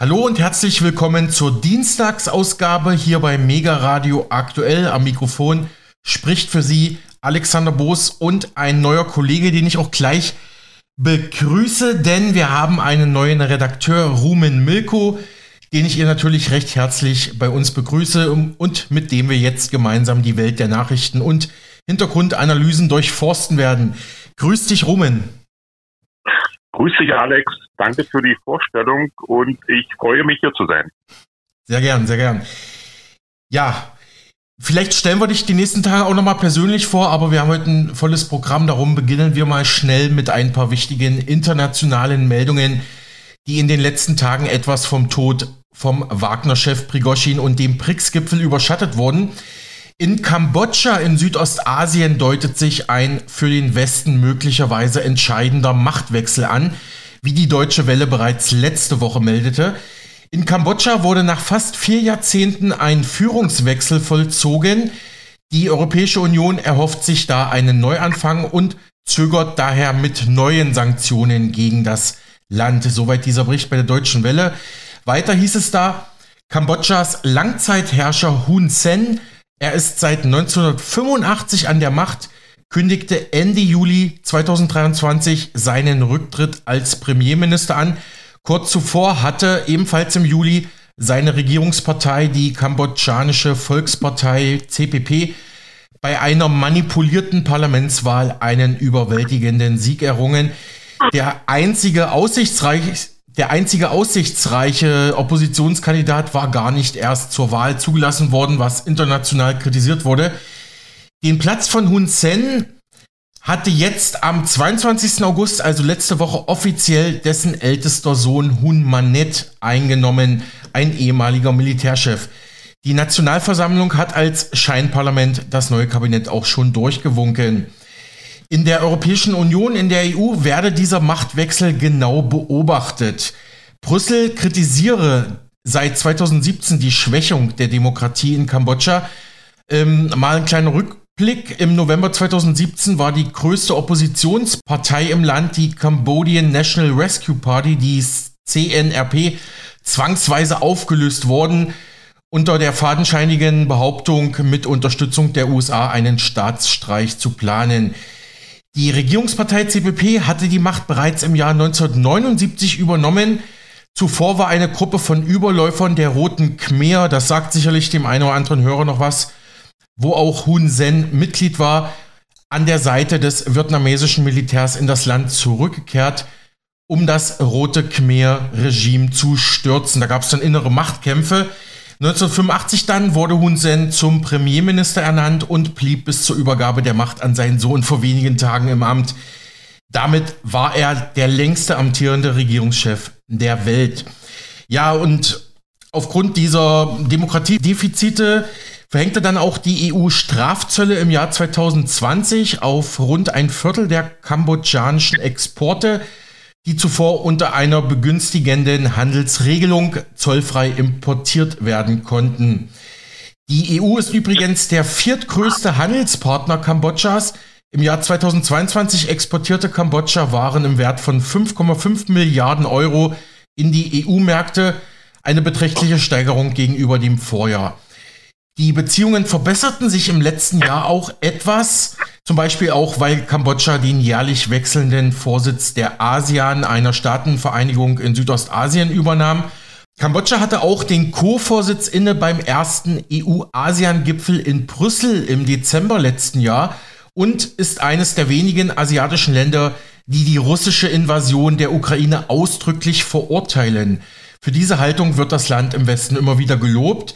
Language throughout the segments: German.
Hallo und herzlich willkommen zur Dienstagsausgabe hier bei Mega Radio aktuell. Am Mikrofon spricht für Sie Alexander Boos und ein neuer Kollege, den ich auch gleich begrüße, denn wir haben einen neuen Redakteur, Rumen Milko, den ich ihr natürlich recht herzlich bei uns begrüße und mit dem wir jetzt gemeinsam die Welt der Nachrichten und Hintergrundanalysen durchforsten werden. Grüß dich, Rumen. Grüß dich, Alex. Danke für die Vorstellung und ich freue mich, hier zu sein. Sehr gern, sehr gern. Ja, vielleicht stellen wir dich die nächsten Tage auch nochmal persönlich vor, aber wir haben heute ein volles Programm. Darum beginnen wir mal schnell mit ein paar wichtigen internationalen Meldungen, die in den letzten Tagen etwas vom Tod vom Wagner-Chef Prigoschin und dem BRICS-Gipfel überschattet wurden. In Kambodscha in Südostasien deutet sich ein für den Westen möglicherweise entscheidender Machtwechsel an, wie die Deutsche Welle bereits letzte Woche meldete. In Kambodscha wurde nach fast vier Jahrzehnten ein Führungswechsel vollzogen. Die Europäische Union erhofft sich da einen Neuanfang und zögert daher mit neuen Sanktionen gegen das Land. Soweit dieser Bericht bei der Deutschen Welle. Weiter hieß es da, Kambodschas Langzeitherrscher Hun Sen er ist seit 1985 an der Macht, kündigte Ende Juli 2023 seinen Rücktritt als Premierminister an. Kurz zuvor hatte ebenfalls im Juli seine Regierungspartei, die kambodschanische Volkspartei CPP, bei einer manipulierten Parlamentswahl einen überwältigenden Sieg errungen. Der einzige aussichtsreiche der einzige aussichtsreiche Oppositionskandidat war gar nicht erst zur Wahl zugelassen worden, was international kritisiert wurde. Den Platz von Hun Sen hatte jetzt am 22. August, also letzte Woche, offiziell dessen ältester Sohn Hun Manet eingenommen, ein ehemaliger Militärchef. Die Nationalversammlung hat als Scheinparlament das neue Kabinett auch schon durchgewunken. In der Europäischen Union, in der EU, werde dieser Machtwechsel genau beobachtet. Brüssel kritisiere seit 2017 die Schwächung der Demokratie in Kambodscha. Ähm, mal ein kleiner Rückblick. Im November 2017 war die größte Oppositionspartei im Land, die Cambodian National Rescue Party, die CNRP, zwangsweise aufgelöst worden unter der fadenscheinigen Behauptung, mit Unterstützung der USA einen Staatsstreich zu planen. Die Regierungspartei CPP hatte die Macht bereits im Jahr 1979 übernommen. Zuvor war eine Gruppe von Überläufern der Roten Khmer, das sagt sicherlich dem einen oder anderen Hörer noch was, wo auch Hun Sen Mitglied war, an der Seite des vietnamesischen Militärs in das Land zurückgekehrt, um das Rote Khmer-Regime zu stürzen. Da gab es dann innere Machtkämpfe. 1985 dann wurde Hun Sen zum Premierminister ernannt und blieb bis zur Übergabe der Macht an seinen Sohn vor wenigen Tagen im Amt. Damit war er der längste amtierende Regierungschef der Welt. Ja, und aufgrund dieser Demokratiedefizite verhängte dann auch die EU Strafzölle im Jahr 2020 auf rund ein Viertel der kambodschanischen Exporte die zuvor unter einer begünstigenden Handelsregelung zollfrei importiert werden konnten. Die EU ist übrigens der viertgrößte Handelspartner Kambodschas. Im Jahr 2022 exportierte Kambodscha Waren im Wert von 5,5 Milliarden Euro in die EU-Märkte, eine beträchtliche Steigerung gegenüber dem Vorjahr. Die Beziehungen verbesserten sich im letzten Jahr auch etwas. Zum Beispiel auch, weil Kambodscha den jährlich wechselnden Vorsitz der ASEAN, einer Staatenvereinigung in Südostasien, übernahm. Kambodscha hatte auch den Co-Vorsitz inne beim ersten EU-ASEAN-Gipfel in Brüssel im Dezember letzten Jahr und ist eines der wenigen asiatischen Länder, die die russische Invasion der Ukraine ausdrücklich verurteilen. Für diese Haltung wird das Land im Westen immer wieder gelobt.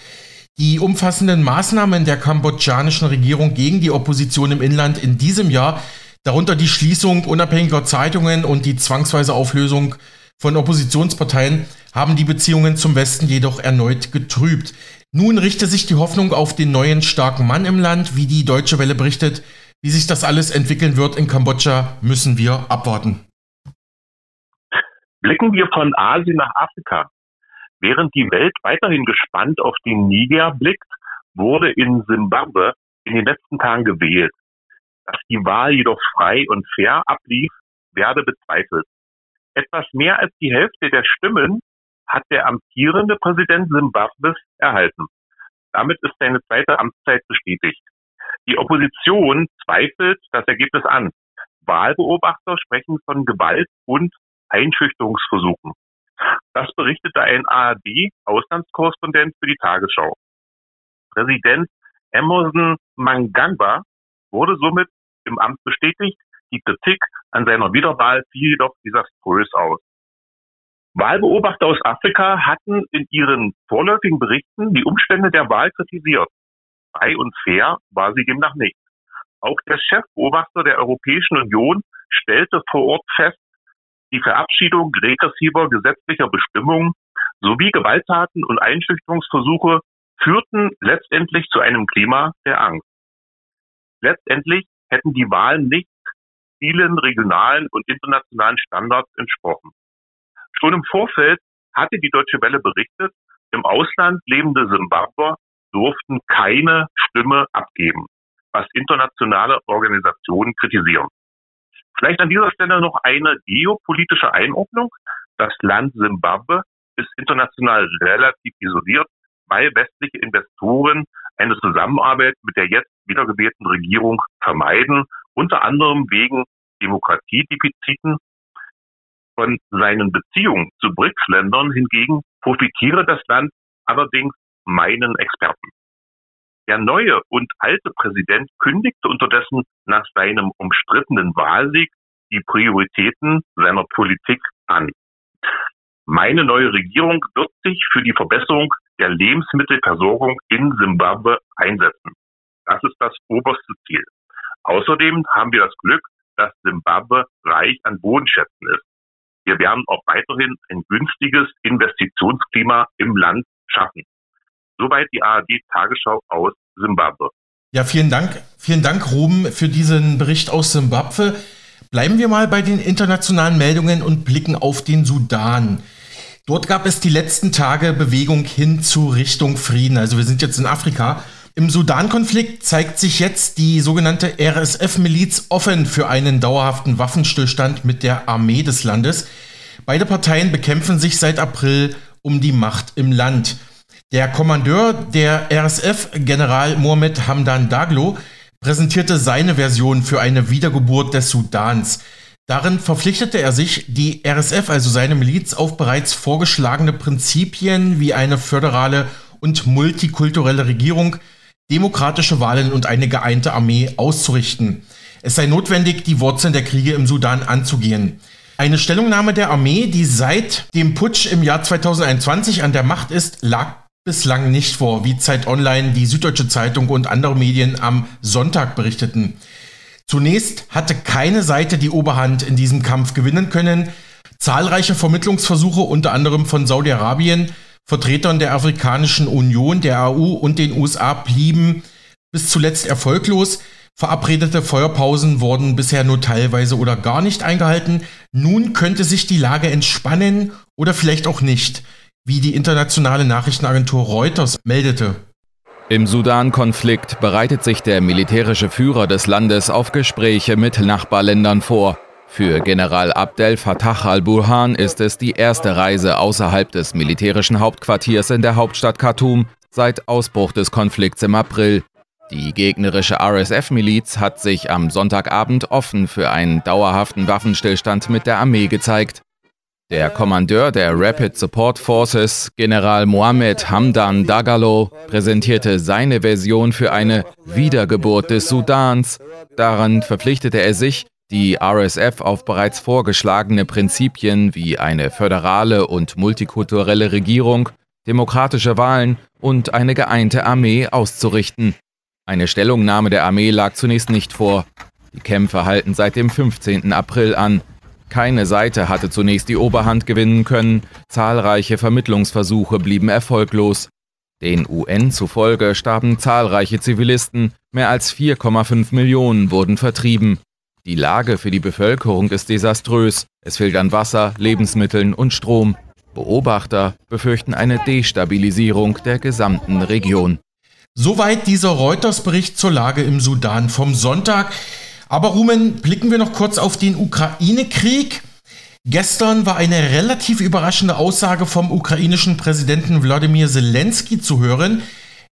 Die umfassenden Maßnahmen der kambodschanischen Regierung gegen die Opposition im Inland in diesem Jahr, darunter die Schließung unabhängiger Zeitungen und die zwangsweise Auflösung von Oppositionsparteien, haben die Beziehungen zum Westen jedoch erneut getrübt. Nun richte sich die Hoffnung auf den neuen starken Mann im Land, wie die Deutsche Welle berichtet. Wie sich das alles entwickeln wird in Kambodscha, müssen wir abwarten. Blicken wir von Asien nach Afrika. Während die Welt weiterhin gespannt auf den Niger blickt, wurde in Simbabwe in den letzten Tagen gewählt. Dass die Wahl jedoch frei und fair ablief, werde bezweifelt. Etwas mehr als die Hälfte der Stimmen hat der amtierende Präsident Simbabwes erhalten. Damit ist seine zweite Amtszeit bestätigt. Die Opposition zweifelt das Ergebnis an. Wahlbeobachter sprechen von Gewalt und Einschüchterungsversuchen. Das berichtete ein ARD-Auslandskorrespondent für die Tagesschau. Präsident Emerson Mangangwa wurde somit im Amt bestätigt. Die Kritik an seiner Wiederwahl fiel jedoch desaströs aus. Wahlbeobachter aus Afrika hatten in ihren vorläufigen Berichten die Umstände der Wahl kritisiert. Frei und fair war sie demnach nicht. Auch der Chefbeobachter der Europäischen Union stellte vor Ort fest, die Verabschiedung regressiver gesetzlicher Bestimmungen sowie Gewalttaten und Einschüchterungsversuche führten letztendlich zu einem Klima der Angst. Letztendlich hätten die Wahlen nicht vielen regionalen und internationalen Standards entsprochen. Schon im Vorfeld hatte die Deutsche Welle berichtet, im Ausland lebende Simbabwer durften keine Stimme abgeben, was internationale Organisationen kritisieren. Vielleicht an dieser Stelle noch eine geopolitische Einordnung. Das Land Simbabwe ist international relativ isoliert, weil westliche Investoren eine Zusammenarbeit mit der jetzt wiedergewählten Regierung vermeiden, unter anderem wegen Demokratiedefiziten. Von seinen Beziehungen zu BRICS-Ländern hingegen profitiere das Land allerdings meinen Experten. Der neue und alte Präsident kündigte unterdessen nach seinem umstrittenen Wahlsieg die Prioritäten seiner Politik an. Meine neue Regierung wird sich für die Verbesserung der Lebensmittelversorgung in Simbabwe einsetzen. Das ist das oberste Ziel. Außerdem haben wir das Glück, dass Simbabwe reich an Bodenschätzen ist. Wir werden auch weiterhin ein günstiges Investitionsklima im Land schaffen. Soweit die ARD-Tagesschau aus Simbabwe. Ja, vielen Dank. Vielen Dank, Ruben, für diesen Bericht aus Simbabwe. Bleiben wir mal bei den internationalen Meldungen und blicken auf den Sudan. Dort gab es die letzten Tage Bewegung hin zu Richtung Frieden. Also wir sind jetzt in Afrika. Im Sudan-Konflikt zeigt sich jetzt die sogenannte RSF-Miliz offen für einen dauerhaften Waffenstillstand mit der Armee des Landes. Beide Parteien bekämpfen sich seit April um die Macht im Land. Der Kommandeur der RSF, General Mohamed Hamdan Daglo, präsentierte seine Version für eine Wiedergeburt des Sudans. Darin verpflichtete er sich, die RSF, also seine Miliz, auf bereits vorgeschlagene Prinzipien wie eine föderale und multikulturelle Regierung, demokratische Wahlen und eine geeinte Armee auszurichten. Es sei notwendig, die Wurzeln der Kriege im Sudan anzugehen. Eine Stellungnahme der Armee, die seit dem Putsch im Jahr 2021 an der Macht ist, lag bislang nicht vor, wie Zeit Online, die Süddeutsche Zeitung und andere Medien am Sonntag berichteten. Zunächst hatte keine Seite die Oberhand in diesem Kampf gewinnen können. Zahlreiche Vermittlungsversuche, unter anderem von Saudi-Arabien, Vertretern der Afrikanischen Union, der AU und den USA, blieben bis zuletzt erfolglos. Verabredete Feuerpausen wurden bisher nur teilweise oder gar nicht eingehalten. Nun könnte sich die Lage entspannen oder vielleicht auch nicht wie die internationale Nachrichtenagentur Reuters meldete. Im Sudan-Konflikt bereitet sich der militärische Führer des Landes auf Gespräche mit Nachbarländern vor. Für General Abdel Fattah al-Burhan ist es die erste Reise außerhalb des militärischen Hauptquartiers in der Hauptstadt Khartoum seit Ausbruch des Konflikts im April. Die gegnerische RSF-Miliz hat sich am Sonntagabend offen für einen dauerhaften Waffenstillstand mit der Armee gezeigt. Der Kommandeur der Rapid Support Forces, General Mohammed Hamdan Dagalo, präsentierte seine Version für eine Wiedergeburt des Sudans. Daran verpflichtete er sich, die RSF auf bereits vorgeschlagene Prinzipien wie eine föderale und multikulturelle Regierung, demokratische Wahlen und eine geeinte Armee auszurichten. Eine Stellungnahme der Armee lag zunächst nicht vor. Die Kämpfe halten seit dem 15. April an. Keine Seite hatte zunächst die Oberhand gewinnen können, zahlreiche Vermittlungsversuche blieben erfolglos. Den UN zufolge starben zahlreiche Zivilisten, mehr als 4,5 Millionen wurden vertrieben. Die Lage für die Bevölkerung ist desaströs, es fehlt an Wasser, Lebensmitteln und Strom. Beobachter befürchten eine Destabilisierung der gesamten Region. Soweit dieser Reuters-Bericht zur Lage im Sudan vom Sonntag. Aber Rumen, blicken wir noch kurz auf den Ukraine-Krieg. Gestern war eine relativ überraschende Aussage vom ukrainischen Präsidenten Wladimir Zelensky zu hören.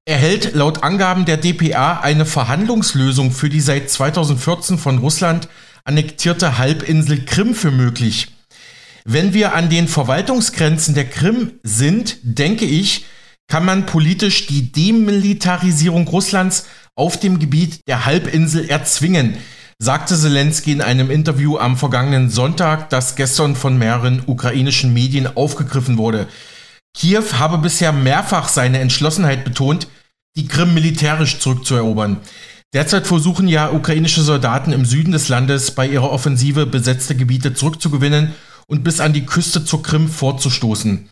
Er hält laut Angaben der DPA eine Verhandlungslösung für die seit 2014 von Russland annektierte Halbinsel Krim für möglich. Wenn wir an den Verwaltungsgrenzen der Krim sind, denke ich, kann man politisch die Demilitarisierung Russlands auf dem Gebiet der Halbinsel erzwingen, sagte Zelensky in einem Interview am vergangenen Sonntag, das gestern von mehreren ukrainischen Medien aufgegriffen wurde. Kiew habe bisher mehrfach seine Entschlossenheit betont, die Krim militärisch zurückzuerobern. Derzeit versuchen ja ukrainische Soldaten im Süden des Landes bei ihrer Offensive besetzte Gebiete zurückzugewinnen und bis an die Küste zur Krim vorzustoßen.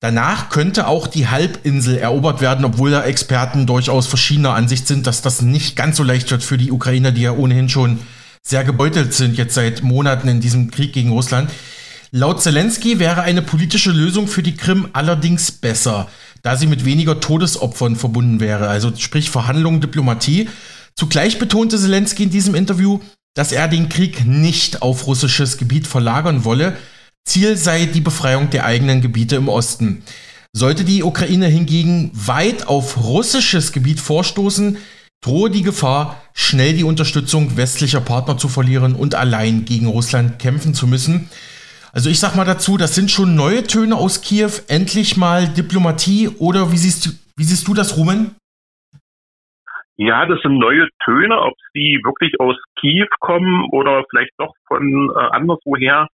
Danach könnte auch die Halbinsel erobert werden, obwohl da Experten durchaus verschiedener Ansicht sind, dass das nicht ganz so leicht wird für die Ukrainer, die ja ohnehin schon sehr gebeutelt sind jetzt seit Monaten in diesem Krieg gegen Russland. Laut Zelensky wäre eine politische Lösung für die Krim allerdings besser, da sie mit weniger Todesopfern verbunden wäre, also sprich Verhandlungen, Diplomatie. Zugleich betonte Zelensky in diesem Interview, dass er den Krieg nicht auf russisches Gebiet verlagern wolle, Ziel sei die Befreiung der eigenen Gebiete im Osten. Sollte die Ukraine hingegen weit auf russisches Gebiet vorstoßen, drohe die Gefahr, schnell die Unterstützung westlicher Partner zu verlieren und allein gegen Russland kämpfen zu müssen. Also ich sag mal dazu, das sind schon neue Töne aus Kiew, endlich mal Diplomatie oder wie siehst du, wie siehst du das, Rumen? Ja, das sind neue Töne, ob sie wirklich aus Kiew kommen oder vielleicht doch von äh, anderswoher,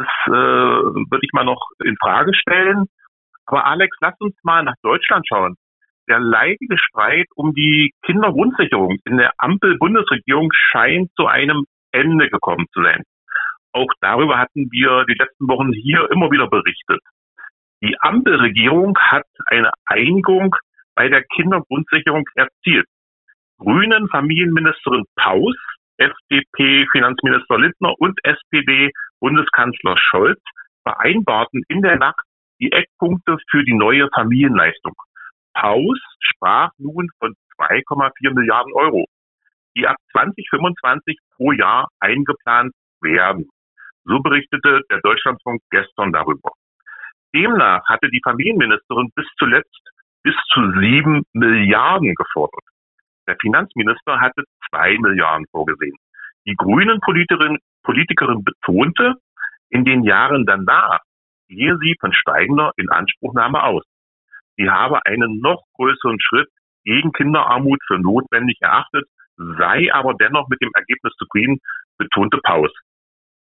das äh, würde ich mal noch in Frage stellen. Aber Alex, lass uns mal nach Deutschland schauen. Der leidige Streit um die Kindergrundsicherung in der Ampel-Bundesregierung scheint zu einem Ende gekommen zu sein. Auch darüber hatten wir die letzten Wochen hier immer wieder berichtet. Die Ampelregierung hat eine Einigung bei der Kindergrundsicherung erzielt. Grünen Familienministerin Paus, FDP Finanzminister Lindner und SPD Bundeskanzler Scholz vereinbarten in der Nacht die Eckpunkte für die neue Familienleistung. Paus sprach nun von 2,4 Milliarden Euro, die ab 2025 pro Jahr eingeplant werden. So berichtete der Deutschlandfunk gestern darüber. Demnach hatte die Familienministerin bis zuletzt bis zu sieben Milliarden gefordert. Der Finanzminister hatte zwei Milliarden vorgesehen. Die grünen Politikerin, Politikerin betonte, in den Jahren danach gehe sie von steigender Inanspruchnahme aus. Sie habe einen noch größeren Schritt gegen Kinderarmut für notwendig erachtet, sei aber dennoch mit dem Ergebnis zufrieden, betonte Paus.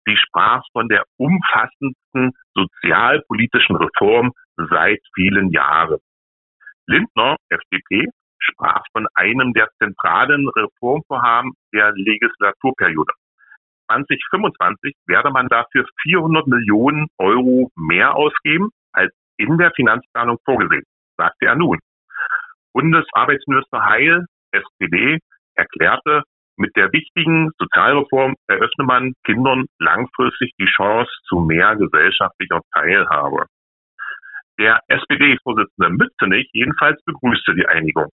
Sie sprach von der umfassendsten sozialpolitischen Reform seit vielen Jahren. Lindner, FDP, sprach von einem der zentralen Reformvorhaben der Legislaturperiode. 2025 werde man dafür 400 Millionen Euro mehr ausgeben als in der Finanzplanung vorgesehen, sagte er nun. Bundesarbeitsminister Heil, SPD, erklärte, mit der wichtigen Sozialreform eröffne man Kindern langfristig die Chance zu mehr gesellschaftlicher Teilhabe. Der SPD-Vorsitzende Mützenich jedenfalls begrüßte die Einigung.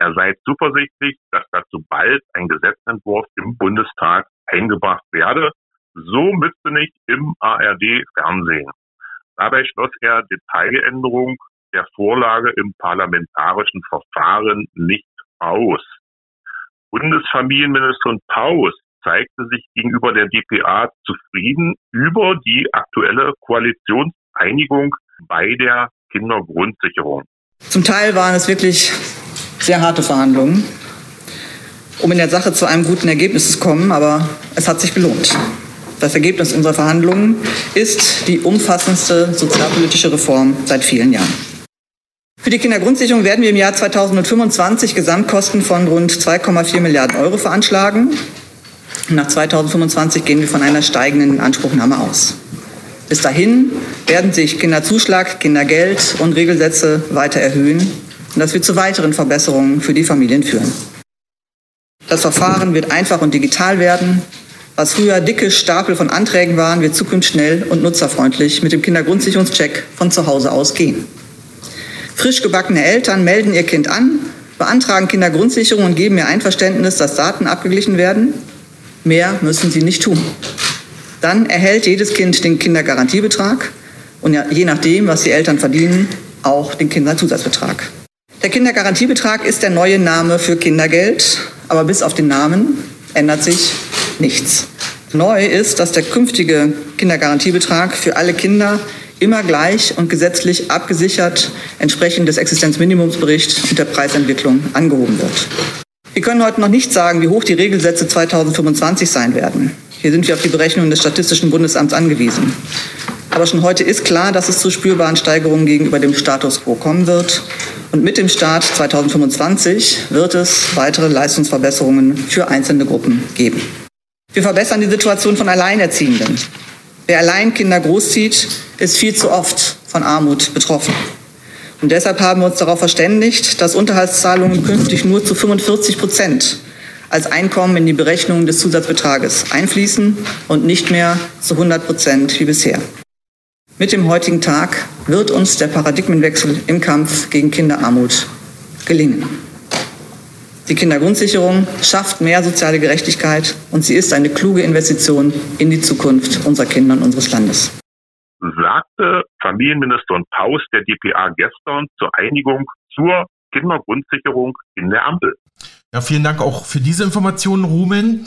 Er sei zuversichtlich, dass dazu bald ein Gesetzentwurf im Bundestag eingebracht werde. So Mützenich im ARD-Fernsehen. Dabei schloss er Detailänderung der Vorlage im parlamentarischen Verfahren nicht aus. Bundesfamilienministerin Paus zeigte sich gegenüber der DPA zufrieden über die aktuelle Koalitionseinigung bei der Kindergrundsicherung. Zum Teil waren es wirklich sehr harte Verhandlungen, um in der Sache zu einem guten Ergebnis zu kommen, aber es hat sich gelohnt. Das Ergebnis unserer Verhandlungen ist die umfassendste sozialpolitische Reform seit vielen Jahren. Für die Kindergrundsicherung werden wir im Jahr 2025 Gesamtkosten von rund 2,4 Milliarden Euro veranschlagen. Nach 2025 gehen wir von einer steigenden Anspruchnahme aus. Bis dahin werden sich Kinderzuschlag, Kindergeld und Regelsätze weiter erhöhen und das wird zu weiteren Verbesserungen für die Familien führen. Das Verfahren wird einfach und digital werden. Was früher dicke Stapel von Anträgen waren, wird zukünftig schnell und nutzerfreundlich mit dem Kindergrundsicherungscheck von zu Hause aus gehen. Frisch gebackene Eltern melden ihr Kind an, beantragen Kindergrundsicherung und geben ihr Einverständnis, dass Daten abgeglichen werden. Mehr müssen sie nicht tun. dann erhält jedes Kind den Kindergarantiebetrag und je nachdem, was die Eltern verdienen, auch den Kinderzusatzbetrag. Der Kindergarantiebetrag ist der neue Name für Kindergeld, aber bis auf den Namen ändert sich nichts. Neu ist, dass der künftige Kindergarantiebetrag für alle Kinder immer gleich und gesetzlich abgesichert entsprechend des Existenzminimumsberichts und der Preisentwicklung angehoben wird. Wir können heute noch nicht sagen, wie hoch die Regelsätze 2025 sein werden. Hier sind wir auf die Berechnungen des Statistischen Bundesamts angewiesen. Aber schon heute ist klar, dass es zu spürbaren Steigerungen gegenüber dem Status quo kommen wird. Und mit dem Start 2025 wird es weitere Leistungsverbesserungen für einzelne Gruppen geben. Wir verbessern die Situation von Alleinerziehenden. Wer allein Kinder großzieht, ist viel zu oft von Armut betroffen. Und deshalb haben wir uns darauf verständigt, dass Unterhaltszahlungen künftig nur zu 45 Prozent als Einkommen in die Berechnung des Zusatzbetrages einfließen und nicht mehr zu 100 Prozent wie bisher. Mit dem heutigen Tag wird uns der Paradigmenwechsel im Kampf gegen Kinderarmut gelingen. Die Kindergrundsicherung schafft mehr soziale Gerechtigkeit und sie ist eine kluge Investition in die Zukunft unserer Kinder und unseres Landes. Sagte Familienministerin Paus der DPA gestern zur Einigung zur Kindergrundsicherung in der Ampel. Ja, vielen Dank auch für diese Informationen, Rumen.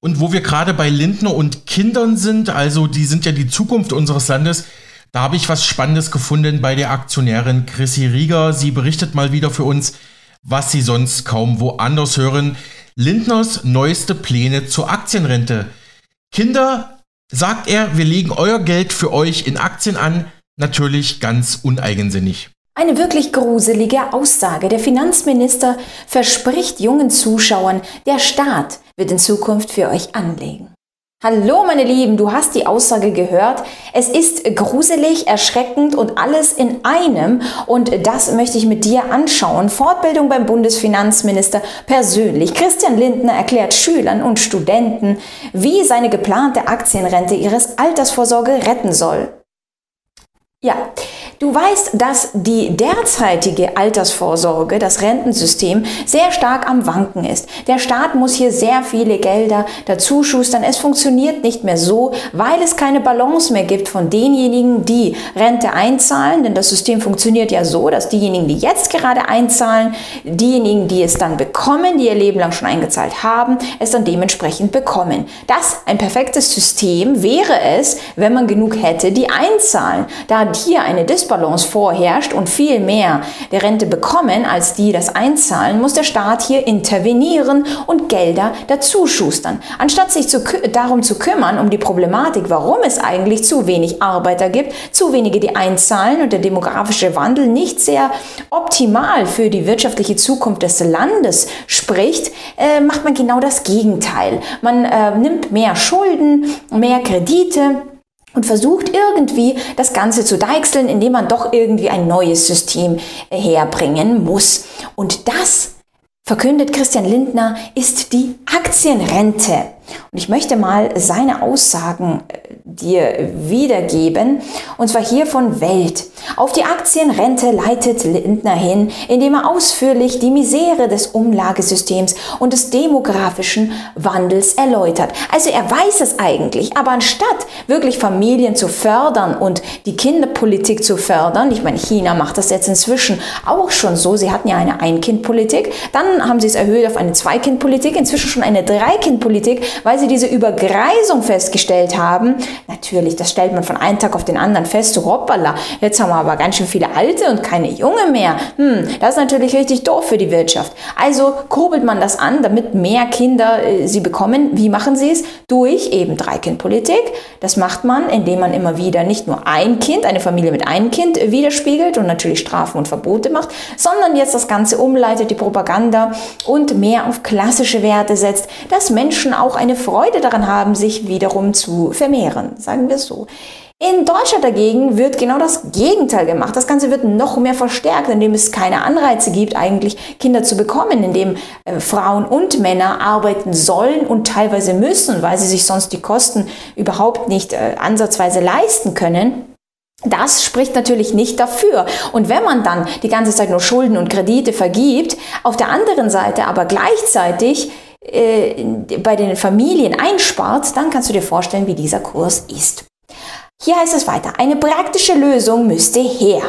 Und wo wir gerade bei Lindner und Kindern sind, also die sind ja die Zukunft unseres Landes, da habe ich was Spannendes gefunden bei der Aktionärin Chrissy Rieger. Sie berichtet mal wieder für uns, was Sie sonst kaum woanders hören. Lindners neueste Pläne zur Aktienrente. Kinder, sagt er, wir legen euer Geld für euch in Aktien an, natürlich ganz uneigensinnig. Eine wirklich gruselige Aussage. Der Finanzminister verspricht jungen Zuschauern, der Staat wird in Zukunft für euch anlegen. Hallo meine Lieben, du hast die Aussage gehört. Es ist gruselig, erschreckend und alles in einem und das möchte ich mit dir anschauen. Fortbildung beim Bundesfinanzminister persönlich. Christian Lindner erklärt Schülern und Studenten, wie seine geplante Aktienrente ihres Altersvorsorge retten soll. Ja, du weißt, dass die derzeitige Altersvorsorge, das Rentensystem, sehr stark am Wanken ist. Der Staat muss hier sehr viele Gelder dazu schustern. Es funktioniert nicht mehr so, weil es keine Balance mehr gibt von denjenigen, die Rente einzahlen. Denn das System funktioniert ja so, dass diejenigen, die jetzt gerade einzahlen, diejenigen, die es dann bekommen, die ihr Leben lang schon eingezahlt haben, es dann dementsprechend bekommen. Das ein perfektes System wäre es, wenn man genug hätte, die einzahlen. Da hier eine Disbalance vorherrscht und viel mehr der Rente bekommen, als die das einzahlen, muss der Staat hier intervenieren und Gelder dazu schustern. Anstatt sich zu, darum zu kümmern, um die Problematik, warum es eigentlich zu wenig Arbeiter gibt, zu wenige, die einzahlen und der demografische Wandel nicht sehr optimal für die wirtschaftliche Zukunft des Landes spricht, äh, macht man genau das Gegenteil. Man äh, nimmt mehr Schulden, mehr Kredite, und versucht irgendwie das Ganze zu deichseln, indem man doch irgendwie ein neues System herbringen muss. Und das, verkündet Christian Lindner, ist die Aktienrente. Und ich möchte mal seine Aussagen äh, dir wiedergeben, und zwar hier von Welt. Auf die Aktienrente leitet Lindner hin, indem er ausführlich die Misere des Umlagesystems und des demografischen Wandels erläutert. Also er weiß es eigentlich, aber anstatt wirklich Familien zu fördern und die Kinderpolitik zu fördern, ich meine, China macht das jetzt inzwischen auch schon so, sie hatten ja eine Ein-Kind-Politik, dann haben sie es erhöht auf eine Zwei-Kind-Politik, inzwischen schon eine Drei-Kind-Politik, weil sie diese Übergreisung festgestellt haben. Natürlich, das stellt man von einem Tag auf den anderen fest, so hoppala, jetzt haben wir aber ganz schön viele Alte und keine Junge mehr. Hm, das ist natürlich richtig doof für die Wirtschaft. Also kurbelt man das an, damit mehr Kinder äh, sie bekommen. Wie machen sie es? Durch eben Dreikindpolitik. Das macht man, indem man immer wieder nicht nur ein Kind, eine Familie mit einem Kind äh, widerspiegelt und natürlich Strafen und Verbote macht, sondern jetzt das Ganze umleitet, die Propaganda und mehr auf klassische Werte setzt, dass Menschen auch eine Freude daran haben, sich wiederum zu vermehren, sagen wir so. In Deutschland dagegen wird genau das Gegenteil gemacht. Das Ganze wird noch mehr verstärkt, indem es keine Anreize gibt, eigentlich Kinder zu bekommen, indem äh, Frauen und Männer arbeiten sollen und teilweise müssen, weil sie sich sonst die Kosten überhaupt nicht äh, ansatzweise leisten können. Das spricht natürlich nicht dafür. Und wenn man dann die ganze Zeit nur Schulden und Kredite vergibt, auf der anderen Seite aber gleichzeitig bei den Familien einspart, dann kannst du dir vorstellen, wie dieser Kurs ist. Hier heißt es weiter, eine praktische Lösung müsste her.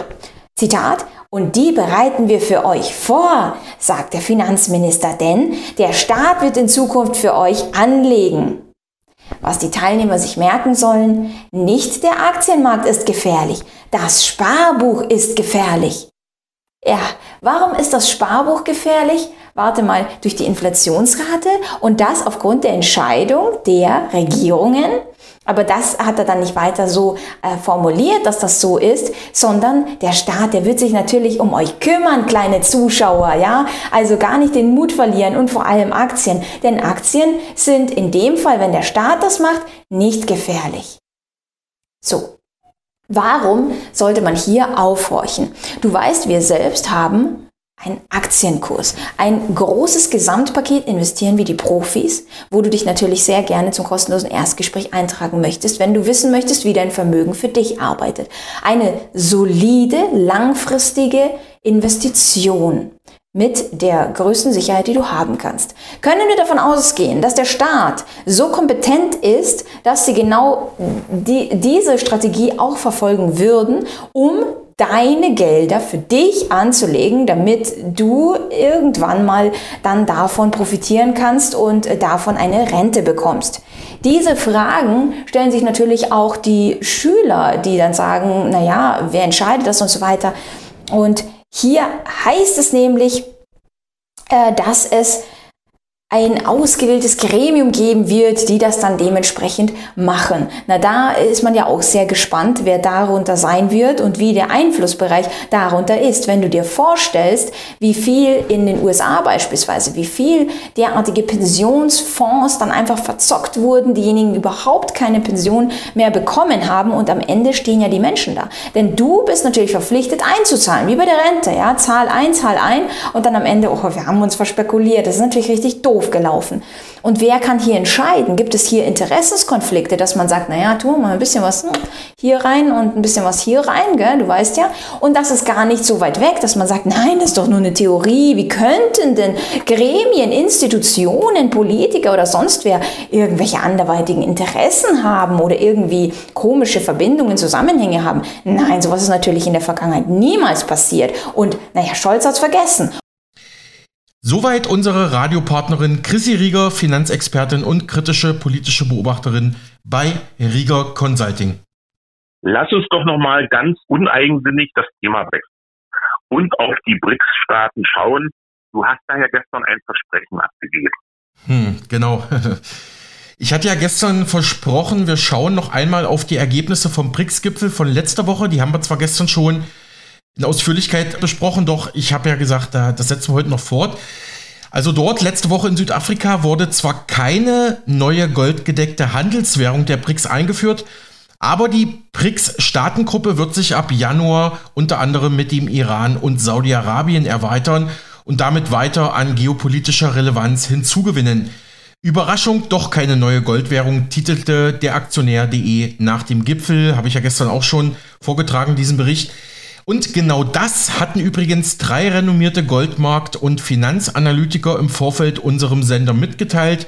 Zitat, und die bereiten wir für euch vor, sagt der Finanzminister, denn der Staat wird in Zukunft für euch anlegen. Was die Teilnehmer sich merken sollen, nicht der Aktienmarkt ist gefährlich, das Sparbuch ist gefährlich. Ja, warum ist das Sparbuch gefährlich? Warte mal, durch die Inflationsrate und das aufgrund der Entscheidung der Regierungen aber das hat er dann nicht weiter so äh, formuliert, dass das so ist, sondern der Staat, der wird sich natürlich um euch kümmern, kleine Zuschauer, ja? Also gar nicht den Mut verlieren und vor allem Aktien, denn Aktien sind in dem Fall, wenn der Staat das macht, nicht gefährlich. So. Warum sollte man hier aufhorchen? Du weißt, wir selbst haben ein Aktienkurs. Ein großes Gesamtpaket investieren wie die Profis, wo du dich natürlich sehr gerne zum kostenlosen Erstgespräch eintragen möchtest, wenn du wissen möchtest, wie dein Vermögen für dich arbeitet. Eine solide, langfristige Investition mit der größten Sicherheit, die du haben kannst. Können wir davon ausgehen, dass der Staat so kompetent ist, dass sie genau die, diese Strategie auch verfolgen würden, um deine Gelder für dich anzulegen, damit du irgendwann mal dann davon profitieren kannst und davon eine Rente bekommst. Diese Fragen stellen sich natürlich auch die Schüler, die dann sagen, na ja, wer entscheidet das und so weiter. Und hier heißt es nämlich, äh, dass es ein ausgewähltes Gremium geben wird, die das dann dementsprechend machen. Na, da ist man ja auch sehr gespannt, wer darunter sein wird und wie der Einflussbereich darunter ist. Wenn du dir vorstellst, wie viel in den USA beispielsweise, wie viel derartige Pensionsfonds dann einfach verzockt wurden, diejenigen überhaupt keine Pension mehr bekommen haben und am Ende stehen ja die Menschen da. Denn du bist natürlich verpflichtet einzuzahlen, wie bei der Rente, ja, zahl ein, zahl ein und dann am Ende, oh, wir haben uns verspekuliert. Das ist natürlich richtig doof doof gelaufen. Und wer kann hier entscheiden? Gibt es hier Interessenskonflikte, dass man sagt, naja, tu mal ein bisschen was hier rein und ein bisschen was hier rein, gell? du weißt ja. Und das ist gar nicht so weit weg, dass man sagt, nein, das ist doch nur eine Theorie. Wie könnten denn Gremien, Institutionen, Politiker oder sonst wer irgendwelche anderweitigen Interessen haben oder irgendwie komische Verbindungen, Zusammenhänge haben? Nein, sowas ist natürlich in der Vergangenheit niemals passiert. Und naja, Scholz hat es vergessen. Soweit unsere Radiopartnerin Chrissy Rieger, Finanzexpertin und kritische politische Beobachterin bei Rieger Consulting. Lass uns doch nochmal ganz uneigensinnig das Thema wechseln und auf die BRICS-Staaten schauen. Du hast da ja gestern ein Versprechen abgegeben. Hm, genau. Ich hatte ja gestern versprochen, wir schauen noch einmal auf die Ergebnisse vom BRICS-Gipfel von letzter Woche. Die haben wir zwar gestern schon in Ausführlichkeit besprochen, doch ich habe ja gesagt, das setzen wir heute noch fort. Also dort letzte Woche in Südafrika wurde zwar keine neue goldgedeckte Handelswährung der BRICS eingeführt, aber die BRICS-Staatengruppe wird sich ab Januar unter anderem mit dem Iran und Saudi-Arabien erweitern und damit weiter an geopolitischer Relevanz hinzugewinnen. Überraschung, doch keine neue Goldwährung, titelte der Aktionär.de nach dem Gipfel, habe ich ja gestern auch schon vorgetragen, diesen Bericht. Und genau das hatten übrigens drei renommierte Goldmarkt- und Finanzanalytiker im Vorfeld unserem Sender mitgeteilt.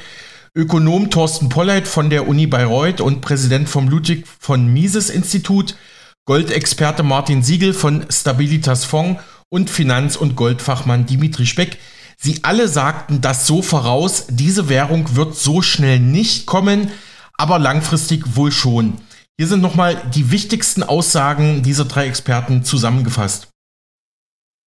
Ökonom Thorsten Polleit von der Uni Bayreuth und Präsident vom Ludwig von Mises Institut, Goldexperte Martin Siegel von Stabilitas Fonds und Finanz- und Goldfachmann Dimitri Speck. Sie alle sagten das so voraus, diese Währung wird so schnell nicht kommen, aber langfristig wohl schon. Hier sind nochmal die wichtigsten Aussagen dieser drei Experten zusammengefasst.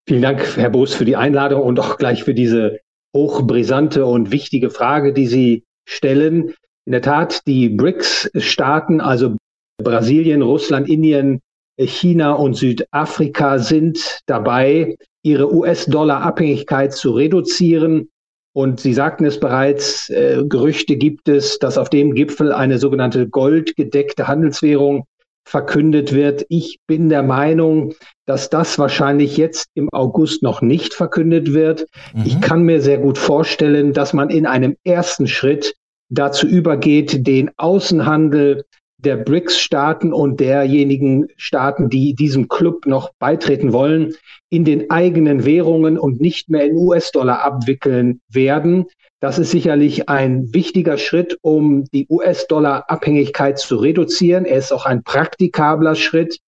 Vielen Dank, Herr Boos, für die Einladung und auch gleich für diese hochbrisante und wichtige Frage, die Sie stellen. In der Tat, die BRICS-Staaten, also Brasilien, Russland, Indien, China und Südafrika sind dabei, ihre US-Dollar-Abhängigkeit zu reduzieren und Sie sagten es bereits, äh, Gerüchte gibt es, dass auf dem Gipfel eine sogenannte goldgedeckte Handelswährung verkündet wird. Ich bin der Meinung, dass das wahrscheinlich jetzt im August noch nicht verkündet wird. Mhm. Ich kann mir sehr gut vorstellen, dass man in einem ersten Schritt dazu übergeht, den Außenhandel der BRICS-Staaten und derjenigen Staaten, die diesem Club noch beitreten wollen, in den eigenen Währungen und nicht mehr in US-Dollar abwickeln werden. Das ist sicherlich ein wichtiger Schritt, um die US-Dollar-Abhängigkeit zu reduzieren. Er ist auch ein praktikabler Schritt.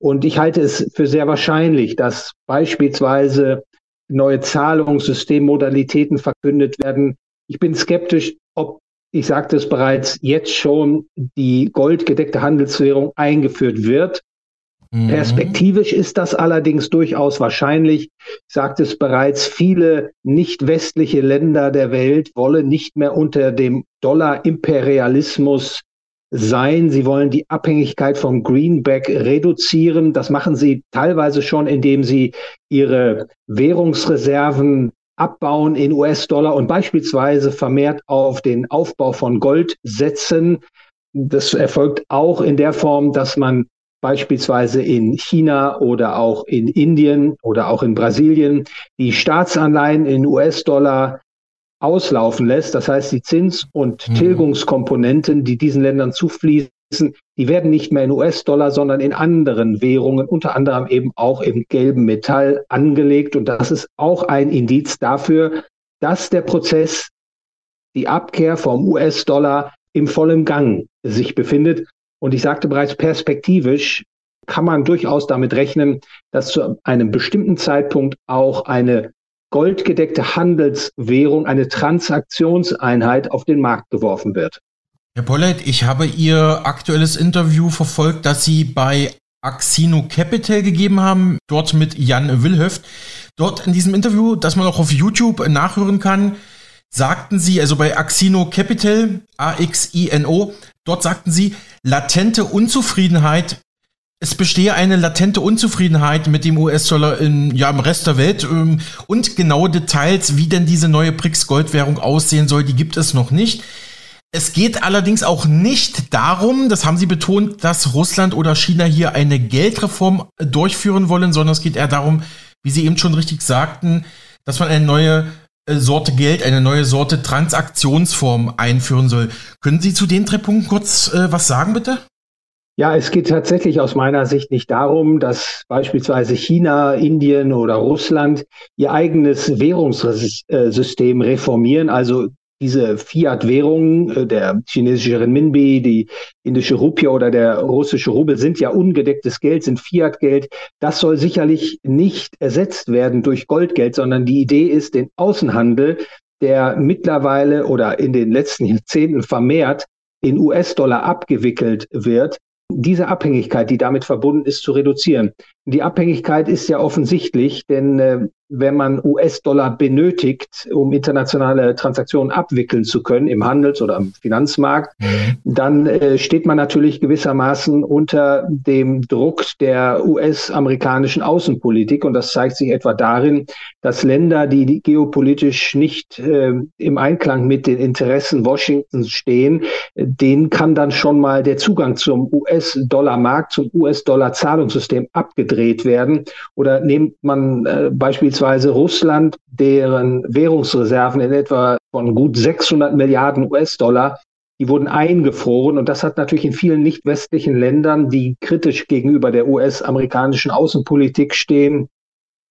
Und ich halte es für sehr wahrscheinlich, dass beispielsweise neue Zahlungssystemmodalitäten verkündet werden. Ich bin skeptisch, ob ich sagte es bereits, jetzt schon die goldgedeckte Handelswährung eingeführt wird. Mhm. Perspektivisch ist das allerdings durchaus wahrscheinlich. Ich sagte es bereits, viele nicht westliche Länder der Welt wollen nicht mehr unter dem Dollar-Imperialismus sein. Sie wollen die Abhängigkeit vom Greenback reduzieren. Das machen sie teilweise schon, indem sie ihre Währungsreserven abbauen in US-Dollar und beispielsweise vermehrt auf den Aufbau von Gold setzen. Das erfolgt auch in der Form, dass man beispielsweise in China oder auch in Indien oder auch in Brasilien die Staatsanleihen in US-Dollar auslaufen lässt. Das heißt, die Zins- und mhm. Tilgungskomponenten, die diesen Ländern zufließen, die werden nicht mehr in US-Dollar, sondern in anderen Währungen, unter anderem eben auch im gelben Metall angelegt. Und das ist auch ein Indiz dafür, dass der Prozess, die Abkehr vom US-Dollar im vollen Gang sich befindet. Und ich sagte bereits, perspektivisch kann man durchaus damit rechnen, dass zu einem bestimmten Zeitpunkt auch eine goldgedeckte Handelswährung, eine Transaktionseinheit auf den Markt geworfen wird. Herr Pollett, ich habe Ihr aktuelles Interview verfolgt, das Sie bei Axino Capital gegeben haben, dort mit Jan Wilhöft. Dort in diesem Interview, das man auch auf YouTube nachhören kann, sagten Sie, also bei Axino Capital, A-X-I-N-O, dort sagten Sie, latente Unzufriedenheit es bestehe eine latente Unzufriedenheit mit dem US-Dollar im, ja, im Rest der Welt ähm, und genaue Details, wie denn diese neue BRICS-Goldwährung aussehen soll, die gibt es noch nicht. Es geht allerdings auch nicht darum, das haben Sie betont, dass Russland oder China hier eine Geldreform durchführen wollen, sondern es geht eher darum, wie Sie eben schon richtig sagten, dass man eine neue äh, Sorte Geld, eine neue Sorte Transaktionsform einführen soll. Können Sie zu den drei Punkten kurz äh, was sagen, bitte? Ja, es geht tatsächlich aus meiner Sicht nicht darum, dass beispielsweise China, Indien oder Russland ihr eigenes Währungssystem reformieren, also diese Fiat-Währungen, äh, der chinesische Renminbi, die indische Rupie oder der russische Rubel sind ja ungedecktes Geld, sind Fiat-Geld. Das soll sicherlich nicht ersetzt werden durch Goldgeld, sondern die Idee ist, den Außenhandel, der mittlerweile oder in den letzten Jahrzehnten vermehrt in US-Dollar abgewickelt wird, diese Abhängigkeit, die damit verbunden ist, zu reduzieren. Die Abhängigkeit ist ja offensichtlich, denn äh, wenn man US-Dollar benötigt, um internationale Transaktionen abwickeln zu können im Handels- oder im Finanzmarkt, mhm. dann äh, steht man natürlich gewissermaßen unter dem Druck der US-amerikanischen Außenpolitik. Und das zeigt sich etwa darin, dass Länder, die geopolitisch nicht äh, im Einklang mit den Interessen Washingtons stehen, denen kann dann schon mal der Zugang zum US-Dollar-Markt, zum US-Dollar-Zahlungssystem abgedreht werden. Oder nimmt man äh, beispielsweise beispielsweise Russland, deren Währungsreserven in etwa von gut 600 Milliarden US-Dollar, die wurden eingefroren. Und das hat natürlich in vielen nicht westlichen Ländern, die kritisch gegenüber der US-amerikanischen Außenpolitik stehen,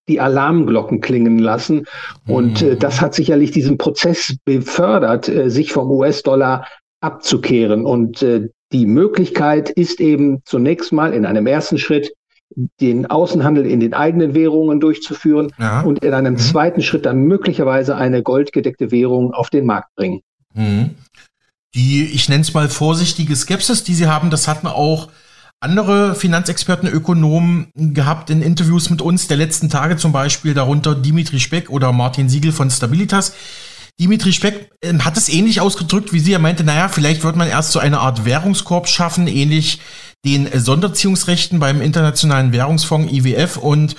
die Alarmglocken klingen lassen. Und äh, das hat sicherlich diesen Prozess befördert, äh, sich vom US-Dollar abzukehren. Und äh, die Möglichkeit ist eben zunächst mal in einem ersten Schritt den Außenhandel in den eigenen Währungen durchzuführen ja. und in einem mhm. zweiten Schritt dann möglicherweise eine goldgedeckte Währung auf den Markt bringen. Mhm. Die, ich nenne es mal vorsichtige Skepsis, die Sie haben, das hatten auch andere Finanzexperten, Ökonomen gehabt in Interviews mit uns der letzten Tage, zum Beispiel darunter Dimitri Speck oder Martin Siegel von Stabilitas. Dimitri Speck äh, hat es ähnlich ausgedrückt wie Sie. Er meinte, naja, vielleicht wird man erst so eine Art Währungskorb schaffen, ähnlich den Sonderziehungsrechten beim Internationalen Währungsfonds IWF und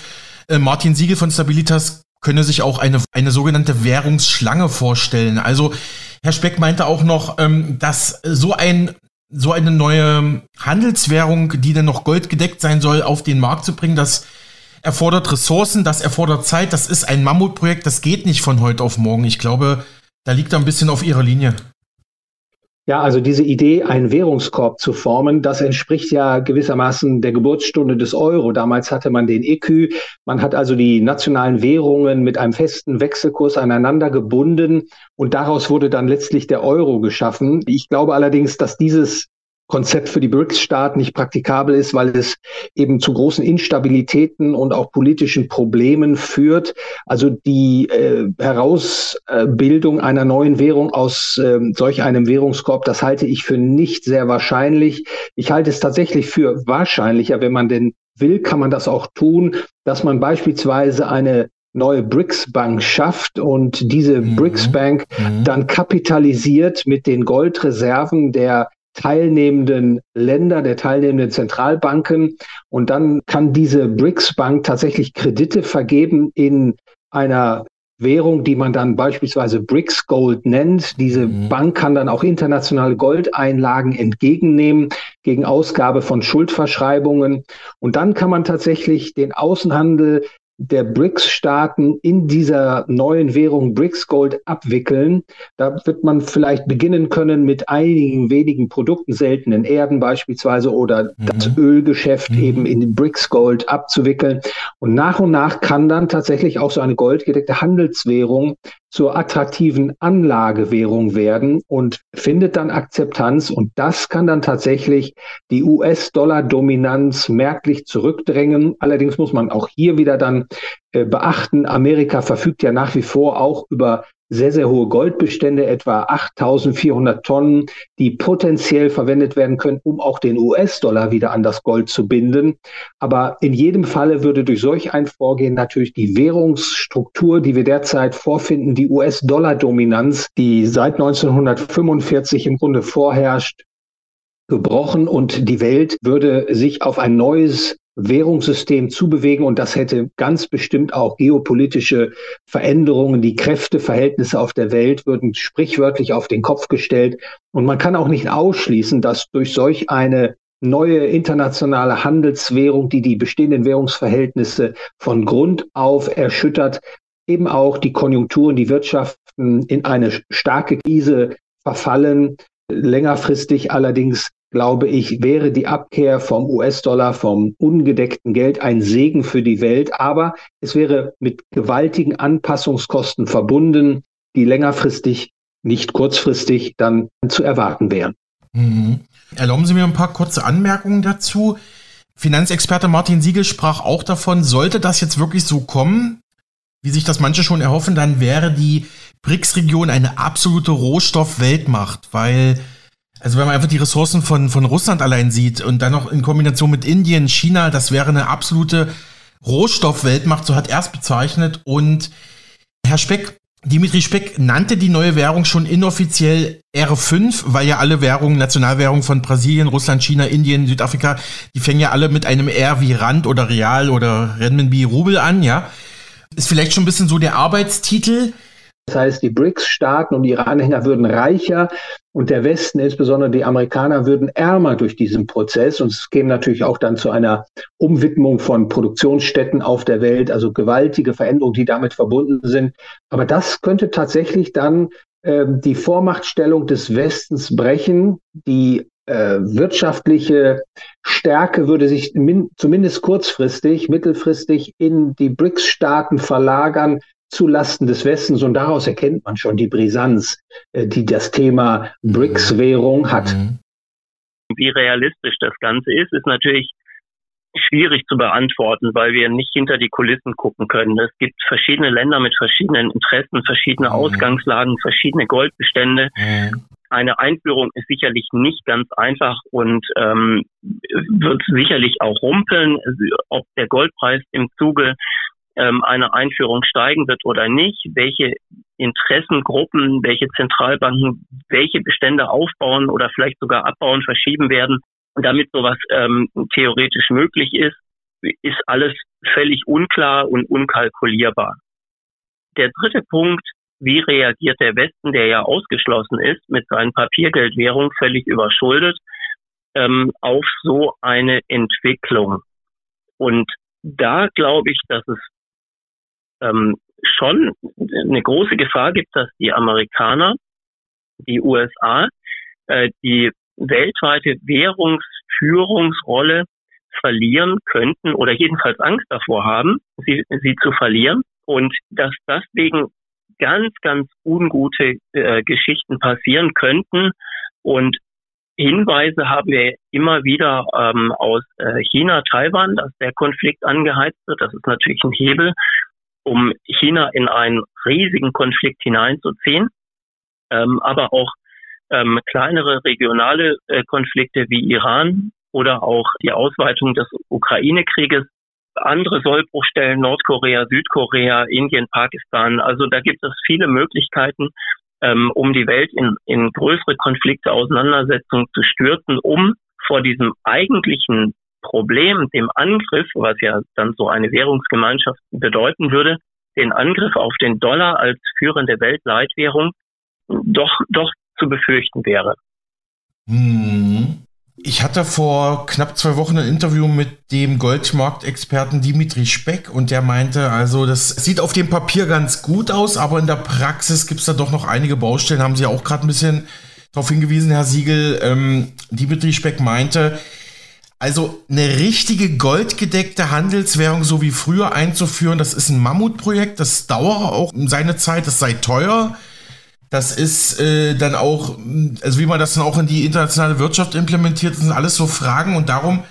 äh, Martin Siegel von Stabilitas könne sich auch eine, eine sogenannte Währungsschlange vorstellen. Also Herr Speck meinte auch noch, ähm, dass so ein so eine neue Handelswährung, die dann noch goldgedeckt sein soll, auf den Markt zu bringen, das erfordert Ressourcen, das erfordert Zeit, das ist ein Mammutprojekt, das geht nicht von heute auf morgen. Ich glaube, da liegt er ein bisschen auf ihrer Linie. Ja, also diese Idee, einen Währungskorb zu formen, das entspricht ja gewissermaßen der Geburtsstunde des Euro. Damals hatte man den EKÜ. Man hat also die nationalen Währungen mit einem festen Wechselkurs aneinander gebunden und daraus wurde dann letztlich der Euro geschaffen. Ich glaube allerdings, dass dieses Konzept für die BRICS-Staaten nicht praktikabel ist, weil es eben zu großen Instabilitäten und auch politischen Problemen führt. Also die äh, Herausbildung einer neuen Währung aus äh, solch einem Währungskorb, das halte ich für nicht sehr wahrscheinlich. Ich halte es tatsächlich für wahrscheinlicher, wenn man denn will, kann man das auch tun, dass man beispielsweise eine neue BRICS-Bank schafft und diese mhm. BRICS-Bank mhm. dann kapitalisiert mit den Goldreserven der teilnehmenden Länder, der teilnehmenden Zentralbanken. Und dann kann diese BRICS-Bank tatsächlich Kredite vergeben in einer Währung, die man dann beispielsweise BRICS Gold nennt. Diese mhm. Bank kann dann auch internationale Goldeinlagen entgegennehmen gegen Ausgabe von Schuldverschreibungen. Und dann kann man tatsächlich den Außenhandel der BRICS-Staaten in dieser neuen Währung BRICS Gold abwickeln. Da wird man vielleicht beginnen können mit einigen wenigen Produkten, seltenen Erden beispielsweise oder mhm. das Ölgeschäft mhm. eben in BRICS Gold abzuwickeln. Und nach und nach kann dann tatsächlich auch so eine goldgedeckte Handelswährung zur attraktiven Anlagewährung werden und findet dann Akzeptanz. Und das kann dann tatsächlich die US-Dollar-Dominanz merklich zurückdrängen. Allerdings muss man auch hier wieder dann äh, beachten, Amerika verfügt ja nach wie vor auch über sehr, sehr hohe Goldbestände, etwa 8400 Tonnen, die potenziell verwendet werden können, um auch den US-Dollar wieder an das Gold zu binden. Aber in jedem Falle würde durch solch ein Vorgehen natürlich die Währungsstruktur, die wir derzeit vorfinden, die US-Dollar-Dominanz, die seit 1945 im Grunde vorherrscht, gebrochen und die Welt würde sich auf ein neues Währungssystem zubewegen und das hätte ganz bestimmt auch geopolitische Veränderungen. Die Kräfteverhältnisse auf der Welt würden sprichwörtlich auf den Kopf gestellt. Und man kann auch nicht ausschließen, dass durch solch eine neue internationale Handelswährung, die die bestehenden Währungsverhältnisse von Grund auf erschüttert, eben auch die Konjunkturen, die Wirtschaften in eine starke Krise verfallen. Längerfristig allerdings glaube ich, wäre die Abkehr vom US-Dollar, vom ungedeckten Geld ein Segen für die Welt. Aber es wäre mit gewaltigen Anpassungskosten verbunden, die längerfristig, nicht kurzfristig dann zu erwarten wären. Mhm. Erlauben Sie mir ein paar kurze Anmerkungen dazu. Finanzexperte Martin Siegel sprach auch davon, sollte das jetzt wirklich so kommen, wie sich das manche schon erhoffen, dann wäre die BRICS-Region eine absolute Rohstoffweltmacht, weil also wenn man einfach die Ressourcen von, von Russland allein sieht und dann noch in Kombination mit Indien, China, das wäre eine absolute Rohstoffweltmacht, so hat er es bezeichnet. Und Herr Speck, Dimitri Speck nannte die neue Währung schon inoffiziell R5, weil ja alle Währungen, Nationalwährungen von Brasilien, Russland, China, Indien, Südafrika, die fängen ja alle mit einem R wie Rand oder Real oder Renminbi Rubel an, ja. Ist vielleicht schon ein bisschen so der Arbeitstitel. Das heißt, die BRICS-Staaten und ihre Anhänger würden reicher und der Westen, insbesondere die Amerikaner, würden ärmer durch diesen Prozess. Und es käme natürlich auch dann zu einer Umwidmung von Produktionsstätten auf der Welt, also gewaltige Veränderungen, die damit verbunden sind. Aber das könnte tatsächlich dann äh, die Vormachtstellung des Westens brechen. Die äh, wirtschaftliche Stärke würde sich zumindest kurzfristig, mittelfristig in die BRICS-Staaten verlagern, zulasten des Westens und daraus erkennt man schon die Brisanz, äh, die das Thema BRICS-Währung hat. Mhm. Wie realistisch das Ganze ist, ist natürlich schwierig zu beantworten, weil wir nicht hinter die Kulissen gucken können. Es gibt verschiedene Länder mit verschiedenen Interessen, verschiedene mhm. Ausgangslagen, verschiedene Goldbestände. Mhm. Eine Einführung ist sicherlich nicht ganz einfach und ähm, wird sicherlich auch rumpeln, ob der Goldpreis im Zuge ähm, eine Einführung steigen wird oder nicht, welche Interessengruppen, welche Zentralbanken welche Bestände aufbauen oder vielleicht sogar abbauen, verschieben werden. Damit sowas ähm, theoretisch möglich ist, ist alles völlig unklar und unkalkulierbar. Der dritte Punkt, wie reagiert der Westen, der ja ausgeschlossen ist, mit seinen Papiergeldwährungen völlig überschuldet, ähm, auf so eine Entwicklung? Und da glaube ich, dass es ähm, schon eine große Gefahr gibt, dass die Amerikaner, die USA, äh, die weltweite Währungsführungsrolle verlieren könnten oder jedenfalls Angst davor haben, sie, sie zu verlieren und dass deswegen ganz, ganz ungute äh, Geschichten passieren könnten und Hinweise haben wir immer wieder ähm, aus äh, China, Taiwan, dass der Konflikt angeheizt wird. Das ist natürlich ein Hebel, um China in einen riesigen Konflikt hineinzuziehen. Ähm, aber auch ähm, kleinere regionale äh, Konflikte wie Iran oder auch die Ausweitung des Ukraine-Krieges, andere Sollbruchstellen, Nordkorea, Südkorea, Indien, Pakistan. Also da gibt es viele Möglichkeiten, ähm, um die Welt in, in größere Konflikte, Auseinandersetzungen zu stürzen, um vor diesem eigentlichen Problem, dem Angriff, was ja dann so eine Währungsgemeinschaft bedeuten würde, den Angriff auf den Dollar als führende Weltleitwährung doch, doch zu befürchten wäre. Hm. Ich hatte vor knapp zwei Wochen ein Interview mit dem Goldmarktexperten Dimitri Speck und der meinte, also das sieht auf dem Papier ganz gut aus, aber in der Praxis gibt es da doch noch einige Baustellen, haben Sie auch gerade ein bisschen darauf hingewiesen, Herr Siegel. Ähm, Dimitri Speck meinte, also eine richtige goldgedeckte Handelswährung so wie früher einzuführen, das ist ein Mammutprojekt, das dauert auch seine Zeit, das sei teuer. Das ist äh, dann auch, also wie man das dann auch in die internationale Wirtschaft implementiert, das sind alles so Fragen und darum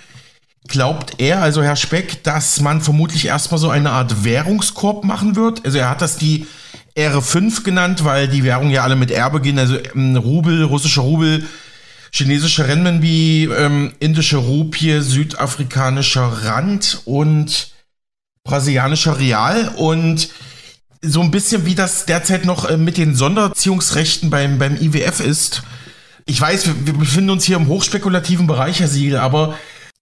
glaubt er, also Herr Speck, dass man vermutlich erstmal so eine Art Währungskorb machen wird. Also er hat das die r 5 genannt, weil die Währungen ja alle mit R beginnen, also ähm, Rubel, russischer Rubel, chinesische Renminbi, ähm, indische Rupie, südafrikanischer Rand und brasilianischer Real und so ein bisschen wie das derzeit noch äh, mit den Sonderziehungsrechten beim, beim IWF ist. Ich weiß, wir, wir befinden uns hier im hochspekulativen Bereich, Herr Siegel, aber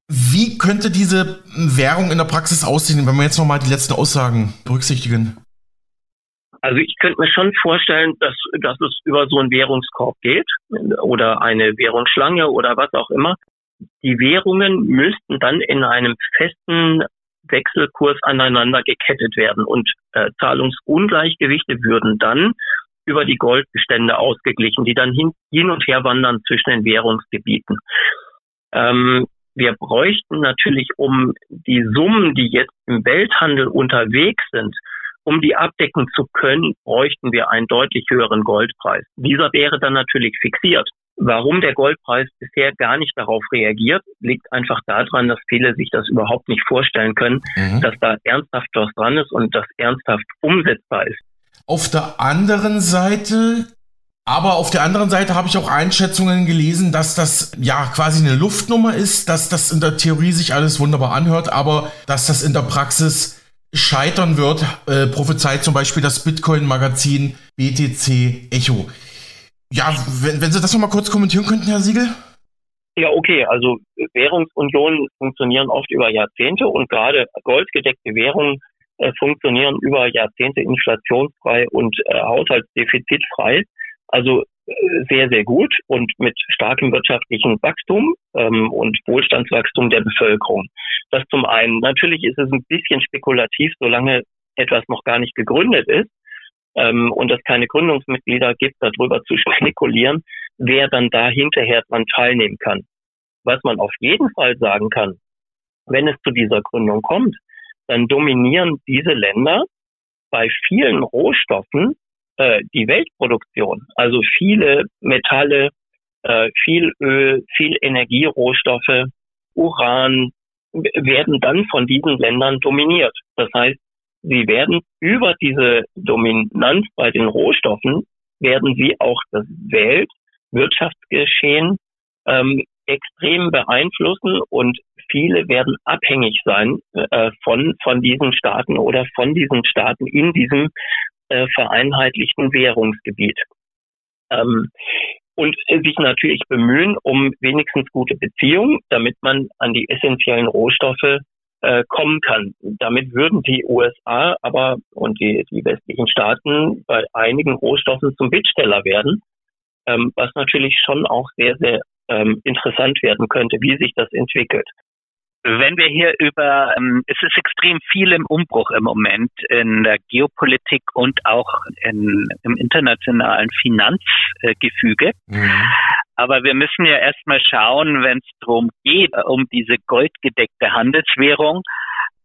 wie könnte diese Währung in der Praxis aussehen, wenn wir jetzt nochmal die letzten Aussagen berücksichtigen? Also ich könnte mir schon vorstellen, dass, dass es über so einen Währungskorb geht oder eine Währungsschlange oder was auch immer. Die Währungen müssten dann in einem festen Wechselkurs aneinander gekettet werden und äh, Zahlungsungleichgewichte würden dann über die Goldbestände ausgeglichen, die dann hin, hin und her wandern zwischen den Währungsgebieten. Ähm, wir bräuchten natürlich, um die Summen, die jetzt im Welthandel unterwegs sind, um die abdecken zu können, bräuchten wir einen deutlich höheren Goldpreis. Dieser wäre dann natürlich fixiert. Warum der Goldpreis bisher gar nicht darauf reagiert, liegt einfach daran, dass viele sich das überhaupt nicht vorstellen können, mhm. dass da ernsthaft was dran ist und das ernsthaft umsetzbar ist. Auf der anderen Seite aber auf der anderen Seite habe ich auch Einschätzungen gelesen, dass das ja quasi eine Luftnummer ist, dass das in der Theorie sich alles wunderbar anhört, aber dass das in der Praxis scheitern wird, äh, prophezeit zum Beispiel das Bitcoin-Magazin BTC Echo. Ja, wenn, wenn Sie das nochmal kurz kommentieren könnten, Herr Siegel? Ja, okay. Also Währungsunionen funktionieren oft über Jahrzehnte und gerade goldgedeckte Währungen äh, funktionieren über Jahrzehnte inflationsfrei und äh, haushaltsdefizitfrei. Also sehr, sehr gut und mit starkem wirtschaftlichen Wachstum ähm, und Wohlstandswachstum der Bevölkerung. Das zum einen. Natürlich ist es ein bisschen spekulativ, solange etwas noch gar nicht gegründet ist ähm, und es keine Gründungsmitglieder gibt, darüber zu spekulieren, wer dann da hinterher dran teilnehmen kann. Was man auf jeden Fall sagen kann, wenn es zu dieser Gründung kommt, dann dominieren diese Länder bei vielen Rohstoffen äh, die Weltproduktion. Also viele Metalle, äh, viel Öl, viel Energierohstoffe, Uran werden dann von diesen Ländern dominiert. Das heißt, sie werden über diese Dominanz bei den Rohstoffen, werden sie auch das Weltwirtschaftsgeschehen ähm, extrem beeinflussen und viele werden abhängig sein äh, von, von diesen Staaten oder von diesen Staaten in diesem äh, vereinheitlichten Währungsgebiet. Ähm, und sich natürlich bemühen um wenigstens gute Beziehungen, damit man an die essentiellen Rohstoffe äh, kommen kann. Damit würden die USA aber und die, die westlichen Staaten bei einigen Rohstoffen zum Bittsteller werden, ähm, was natürlich schon auch sehr, sehr ähm, interessant werden könnte, wie sich das entwickelt. Wenn wir hier über, ähm, es ist extrem viel im Umbruch im Moment in der Geopolitik und auch in, im internationalen Finanzgefüge. Mhm. Aber wir müssen ja erstmal schauen, wenn es darum geht, um diese goldgedeckte Handelswährung,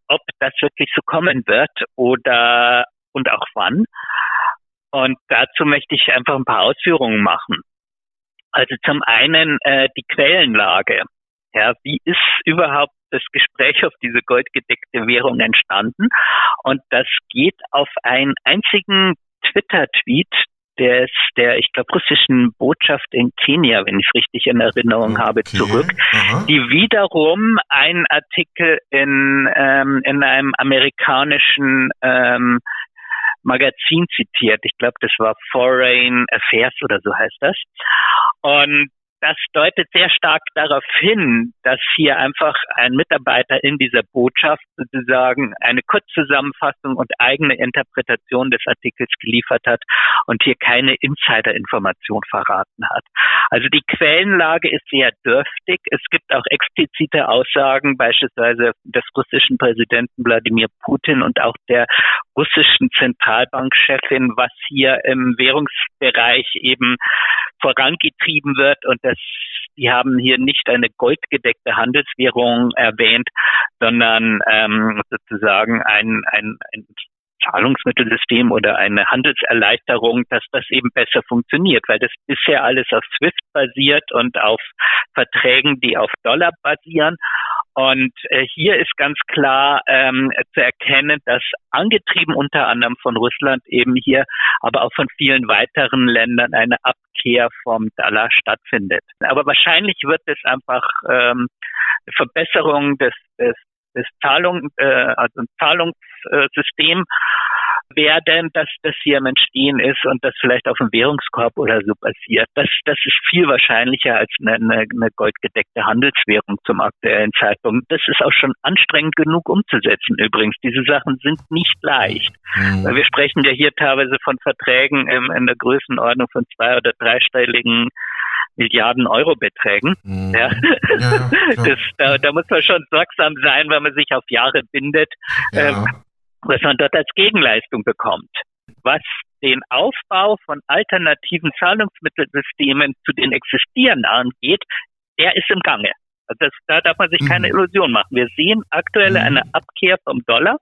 ob das wirklich so kommen wird oder und auch wann. Und dazu möchte ich einfach ein paar Ausführungen machen. Also zum einen äh, die Quellenlage. Ja, wie ist überhaupt das Gespräch auf diese goldgedeckte Währung entstanden? Und das geht auf einen einzigen Twitter-Tweet des, der, ich glaube, russischen Botschaft in Kenia, wenn ich es richtig in Erinnerung okay. habe, zurück, Aha. die wiederum einen Artikel in, ähm, in einem amerikanischen ähm, Magazin zitiert. Ich glaube, das war Foreign Affairs oder so heißt das. Und das deutet sehr stark darauf hin, dass hier einfach ein Mitarbeiter in dieser Botschaft sozusagen eine Kurzzusammenfassung und eigene Interpretation des Artikels geliefert hat und hier keine Insider-Information verraten hat. Also die Quellenlage ist sehr dürftig. Es gibt auch explizite Aussagen, beispielsweise des russischen Präsidenten Wladimir Putin und auch der russischen Zentralbankchefin, was hier im Währungsbereich eben vorangetrieben wird und das die haben hier nicht eine goldgedeckte Handelswährung erwähnt, sondern ähm, sozusagen ein, ein, ein Zahlungsmittelsystem oder eine Handelserleichterung, dass das eben besser funktioniert, weil das bisher alles auf SWIFT basiert und auf Verträgen, die auf Dollar basieren. Und äh, hier ist ganz klar ähm, zu erkennen, dass angetrieben unter anderem von Russland eben hier, aber auch von vielen weiteren Ländern eine Abkehr vom Dollar stattfindet. Aber wahrscheinlich wird es einfach ähm, Verbesserung des, des des Zahlung, äh, also ein Zahlungssystem werden, dass das hier im Entstehen ist und das vielleicht auf dem Währungskorb oder so passiert. Das, das ist viel wahrscheinlicher als eine, eine, eine goldgedeckte Handelswährung zum aktuellen Zeitpunkt. Das ist auch schon anstrengend genug umzusetzen übrigens. Diese Sachen sind nicht leicht. Mhm. Weil wir sprechen ja hier teilweise von Verträgen in, in der Größenordnung von zwei- oder dreistelligen Milliarden Euro Beträgen. Mhm. Ja. ja das, da, da, muss man schon sorgsam sein, wenn man sich auf Jahre bindet, ja. ähm, was man dort als Gegenleistung bekommt. Was den Aufbau von alternativen Zahlungsmittelsystemen zu den existierenden angeht, der ist im Gange. Also das, da darf man sich mhm. keine Illusion machen. Wir sehen aktuell mhm. eine Abkehr vom Dollar.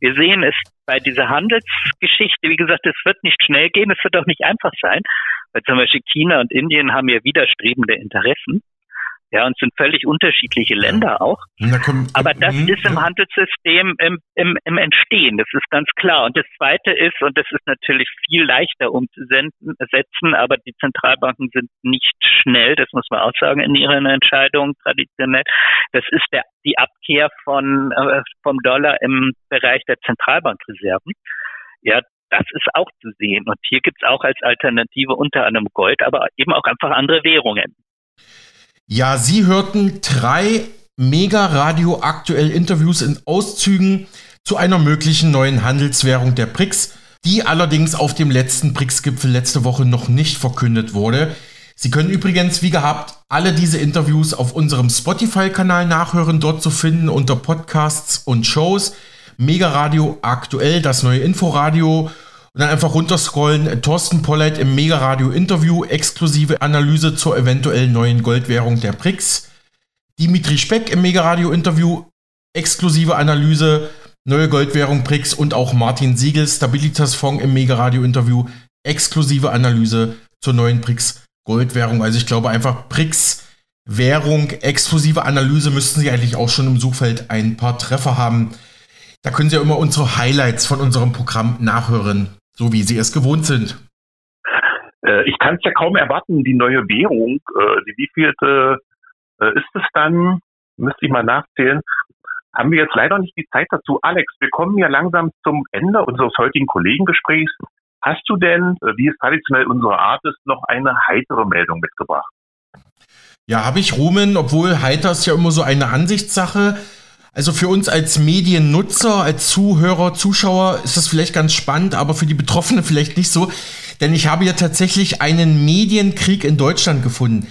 Wir sehen es bei dieser Handelsgeschichte, wie gesagt, es wird nicht schnell gehen, es wird auch nicht einfach sein, weil zum Beispiel China und Indien haben ja widerstrebende Interessen. Ja, und sind völlig unterschiedliche Länder auch. Kommt, Aber das mh, ist im ja. Handelssystem im, im, im Entstehen, das ist ganz klar. Und das Zweite ist, und das ist natürlich viel leichter umzusetzen, aber die Zentralbanken sind nicht schnell, das muss man auch sagen, in ihren Entscheidungen traditionell. Das ist der, die Abkehr von, äh, vom Dollar im Bereich der Zentralbankreserven. Ja, das ist auch zu sehen. Und hier gibt es auch als Alternative unter anderem Gold, aber eben auch einfach andere Währungen. Ja, Sie hörten drei mega radioaktuell Interviews in Auszügen zu einer möglichen neuen Handelswährung der BRICS, die allerdings auf dem letzten BRICS-Gipfel letzte Woche noch nicht verkündet wurde. Sie können übrigens, wie gehabt, alle diese Interviews auf unserem Spotify-Kanal nachhören, dort zu finden unter Podcasts und Shows. Mega Radio aktuell, das neue Inforadio und dann einfach runterscrollen. Thorsten Polleit im Mega-Radio-Interview, exklusive Analyse zur eventuellen neuen Goldwährung der BRICS. Dimitri Speck im Mega-Radio-Interview, exklusive Analyse, neue Goldwährung BRICS und auch Martin Siegel, Stabilitas Fonds im Mega-Radio-Interview, exklusive Analyse zur neuen BRICS Goldwährung. Also ich glaube einfach BRICS Währung, exklusive Analyse müssten Sie eigentlich auch schon im Suchfeld ein paar Treffer haben. Da können Sie ja immer unsere Highlights von unserem Programm nachhören so wie Sie es gewohnt sind. Äh, ich kann es ja kaum erwarten, die neue Währung, äh, die wievielte äh, ist es dann? Müsste ich mal nachzählen. Haben wir jetzt leider nicht die Zeit dazu. Alex, wir kommen ja langsam zum Ende unseres heutigen Kollegengesprächs. Hast du denn, wie es traditionell unsere Art ist, noch eine heitere Meldung mitgebracht? Ja, habe ich, Rumen, obwohl heiter ist ja immer so eine Ansichtssache. Also für uns als Mediennutzer, als Zuhörer, Zuschauer ist das vielleicht ganz spannend, aber für die Betroffenen vielleicht nicht so. Denn ich habe ja tatsächlich einen Medienkrieg in Deutschland gefunden.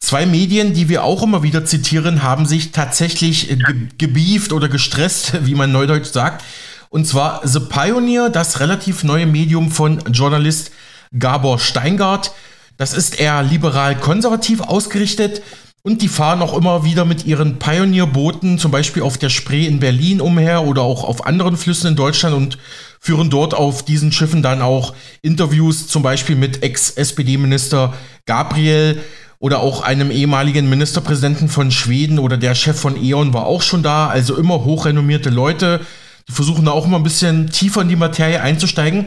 Zwei Medien, die wir auch immer wieder zitieren, haben sich tatsächlich ge gebieft oder gestresst, wie man neudeutsch sagt. Und zwar The Pioneer, das relativ neue Medium von Journalist Gabor Steingart. Das ist eher liberal-konservativ ausgerichtet und die fahren auch immer wieder mit ihren Pionierbooten, zum Beispiel auf der Spree in Berlin umher oder auch auf anderen Flüssen in Deutschland und führen dort auf diesen Schiffen dann auch Interviews, zum Beispiel mit Ex-SPD-Minister Gabriel oder auch einem ehemaligen Ministerpräsidenten von Schweden oder der Chef von E.ON war auch schon da. Also immer hochrenommierte Leute, die versuchen da auch immer ein bisschen tiefer in die Materie einzusteigen.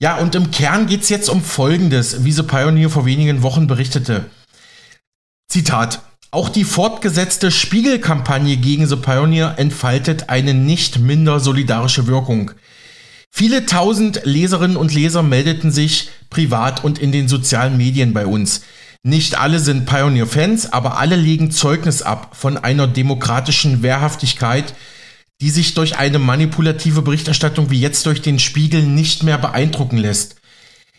Ja, und im Kern geht es jetzt um Folgendes, wie The Pioneer vor wenigen Wochen berichtete. Zitat. Auch die fortgesetzte Spiegelkampagne gegen The Pioneer entfaltet eine nicht minder solidarische Wirkung. Viele tausend Leserinnen und Leser meldeten sich privat und in den sozialen Medien bei uns. Nicht alle sind Pioneer-Fans, aber alle legen Zeugnis ab von einer demokratischen Wehrhaftigkeit, die sich durch eine manipulative Berichterstattung wie jetzt durch den Spiegel nicht mehr beeindrucken lässt.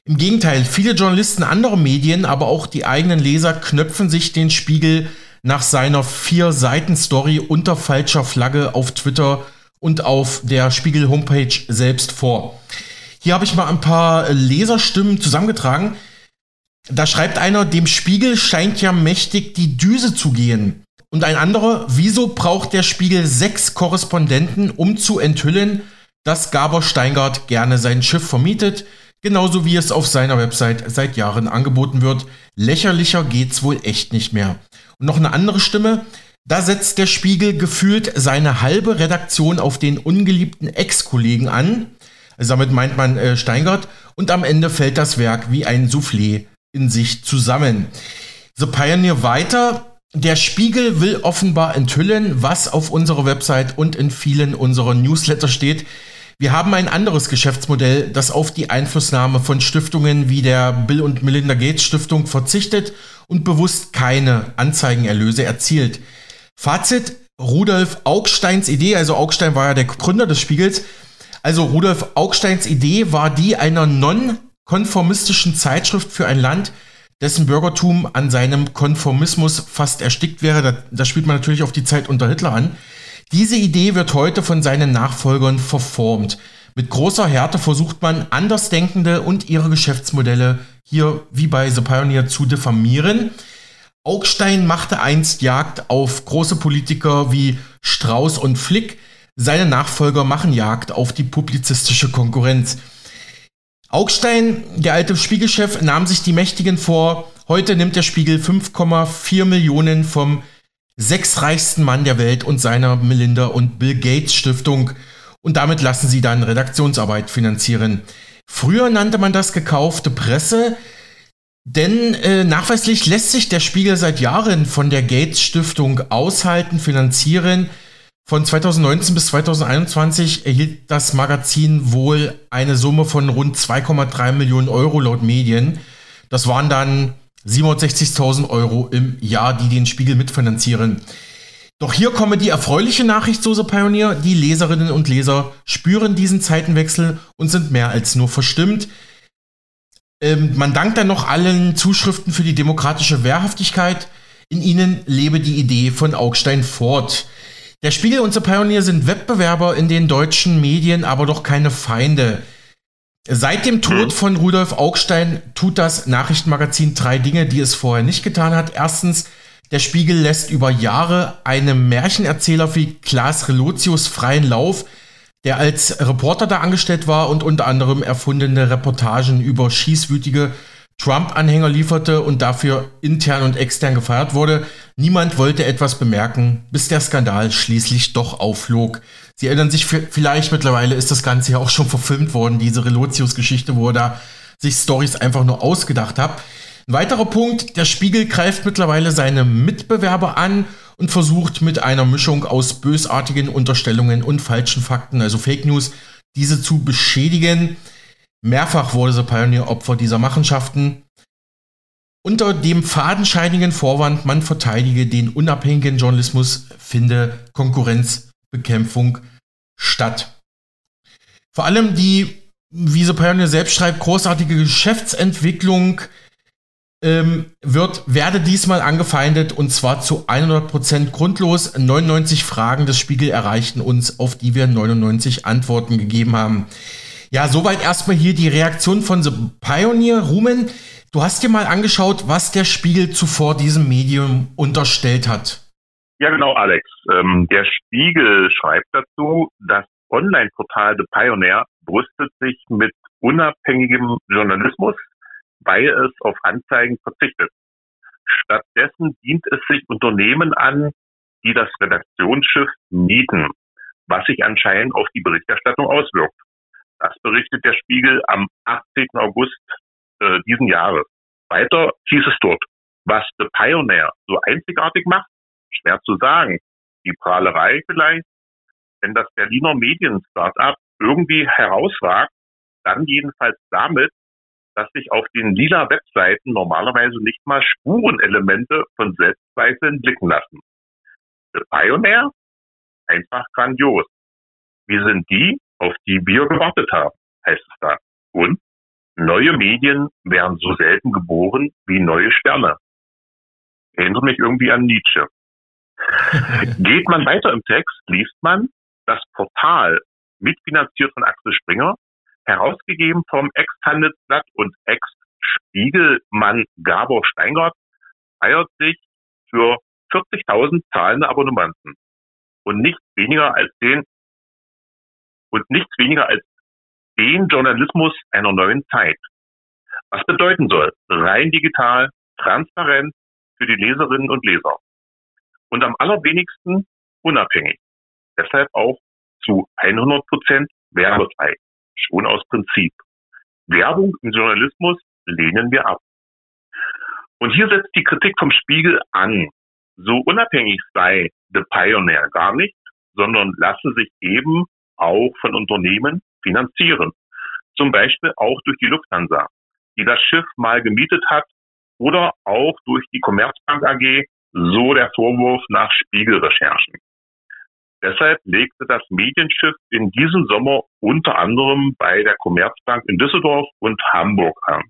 Im Gegenteil, viele Journalisten anderer Medien, aber auch die eigenen Leser knöpfen sich den Spiegel nach seiner Vier-Seiten-Story unter falscher Flagge auf Twitter und auf der Spiegel-Homepage selbst vor. Hier habe ich mal ein paar Leserstimmen zusammengetragen. Da schreibt einer, dem Spiegel scheint ja mächtig die Düse zu gehen. Und ein anderer, wieso braucht der Spiegel sechs Korrespondenten, um zu enthüllen, dass Gabor Steingart gerne sein Schiff vermietet, genauso wie es auf seiner Website seit Jahren angeboten wird. Lächerlicher geht's wohl echt nicht mehr. Und noch eine andere Stimme, da setzt der Spiegel gefühlt seine halbe Redaktion auf den ungeliebten Ex-Kollegen an. Also damit meint man äh, Steingart. Und am Ende fällt das Werk wie ein Soufflé in sich zusammen. The Pioneer weiter. Der Spiegel will offenbar enthüllen, was auf unserer Website und in vielen unserer Newsletter steht. Wir haben ein anderes Geschäftsmodell, das auf die Einflussnahme von Stiftungen wie der Bill und Melinda Gates Stiftung verzichtet und bewusst keine Anzeigenerlöse erzielt. Fazit, Rudolf Augsteins Idee, also Augstein war ja der Gründer des Spiegels, also Rudolf Augsteins Idee war die einer non-konformistischen Zeitschrift für ein Land, dessen Bürgertum an seinem Konformismus fast erstickt wäre. Da, da spielt man natürlich auf die Zeit unter Hitler an. Diese Idee wird heute von seinen Nachfolgern verformt. Mit großer Härte versucht man, Andersdenkende und ihre Geschäftsmodelle hier wie bei The Pioneer zu diffamieren. Augstein machte einst Jagd auf große Politiker wie Strauß und Flick. Seine Nachfolger machen Jagd auf die publizistische Konkurrenz. Augstein, der alte Spiegelchef, nahm sich die Mächtigen vor. Heute nimmt der Spiegel 5,4 Millionen vom sechsreichsten Mann der Welt und seiner Melinda und Bill Gates Stiftung. Und damit lassen sie dann Redaktionsarbeit finanzieren. Früher nannte man das gekaufte Presse. Denn äh, nachweislich lässt sich der Spiegel seit Jahren von der Gates Stiftung aushalten, finanzieren. Von 2019 bis 2021 erhielt das Magazin wohl eine Summe von rund 2,3 Millionen Euro laut Medien. Das waren dann 760.000 Euro im Jahr, die den Spiegel mitfinanzieren. Doch hier komme die erfreuliche Nachricht, Soße Pioneer. Die Leserinnen und Leser spüren diesen Zeitenwechsel und sind mehr als nur verstimmt. Ähm, man dankt dann noch allen Zuschriften für die demokratische Wehrhaftigkeit. In ihnen lebe die Idee von Augstein fort. Der Spiegel und The Pioneer sind Wettbewerber in den deutschen Medien, aber doch keine Feinde. Seit dem Tod mhm. von Rudolf Augstein tut das Nachrichtenmagazin drei Dinge, die es vorher nicht getan hat. Erstens, der Spiegel lässt über Jahre einem Märchenerzähler wie Klaas Relotius freien Lauf, der als Reporter da angestellt war und unter anderem erfundene Reportagen über schießwütige Trump-Anhänger lieferte und dafür intern und extern gefeiert wurde. Niemand wollte etwas bemerken, bis der Skandal schließlich doch aufflog. Sie erinnern sich vielleicht mittlerweile, ist das Ganze ja auch schon verfilmt worden, diese Relotius-Geschichte, wo er da sich Stories einfach nur ausgedacht hat. Ein weiterer Punkt, der Spiegel greift mittlerweile seine Mitbewerber an und versucht mit einer Mischung aus bösartigen Unterstellungen und falschen Fakten, also Fake News, diese zu beschädigen. Mehrfach wurde The Pioneer Opfer dieser Machenschaften. Unter dem fadenscheinigen Vorwand, man verteidige den unabhängigen Journalismus, finde Konkurrenzbekämpfung statt. Vor allem die, wie The Pioneer selbst schreibt, großartige Geschäftsentwicklung ähm, wird, werde diesmal angefeindet und zwar zu 100% grundlos. 99 Fragen des Spiegel erreichten uns, auf die wir 99 Antworten gegeben haben. Ja, soweit erstmal hier die Reaktion von The Pioneer. Rumen, du hast dir mal angeschaut, was der Spiegel zuvor diesem Medium unterstellt hat. Ja, genau, Alex. Ähm, der Spiegel schreibt dazu, das Online-Portal The Pioneer brüstet sich mit unabhängigem Journalismus, weil es auf Anzeigen verzichtet. Stattdessen dient es sich Unternehmen an, die das Redaktionsschiff mieten, was sich anscheinend auf die Berichterstattung auswirkt. Das berichtet der Spiegel am 18. August äh, diesen Jahres. Weiter hieß es dort, was The Pioneer so einzigartig macht, schwer zu sagen. Die Prahlerei vielleicht, wenn das Berliner Medien-Startup irgendwie herausragt, dann jedenfalls damit, dass sich auf den lila Webseiten normalerweise nicht mal Spurenelemente von Selbstzweifeln blicken lassen. The Pioneer? Einfach grandios. Wir sind die, auf die wir gewartet haben, heißt es da. Und neue Medien werden so selten geboren wie neue Sterne. Erinnert mich irgendwie an Nietzsche. Geht man weiter im Text, liest man, das Portal, mitfinanziert von Axel Springer, herausgegeben vom Ex-Handelsblatt und Ex-Spiegelmann Gabor Steingart, feiert sich für 40.000 zahlende Abonnementen und nichts weniger als den und nichts weniger als den Journalismus einer neuen Zeit. Was bedeuten soll, rein digital, transparent für die Leserinnen und Leser und am allerwenigsten unabhängig. Deshalb auch zu 100 Prozent werbefrei, schon aus Prinzip. Werbung im Journalismus lehnen wir ab. Und hier setzt die Kritik vom Spiegel an. So unabhängig sei The Pioneer gar nicht, sondern lasse sich eben auch von Unternehmen finanzieren. Zum Beispiel auch durch die Lufthansa, die das Schiff mal gemietet hat oder auch durch die Commerzbank AG, so der Vorwurf nach Spiegelrecherchen. Deshalb legte das Medienschiff in diesem Sommer unter anderem bei der Commerzbank in Düsseldorf und Hamburg an.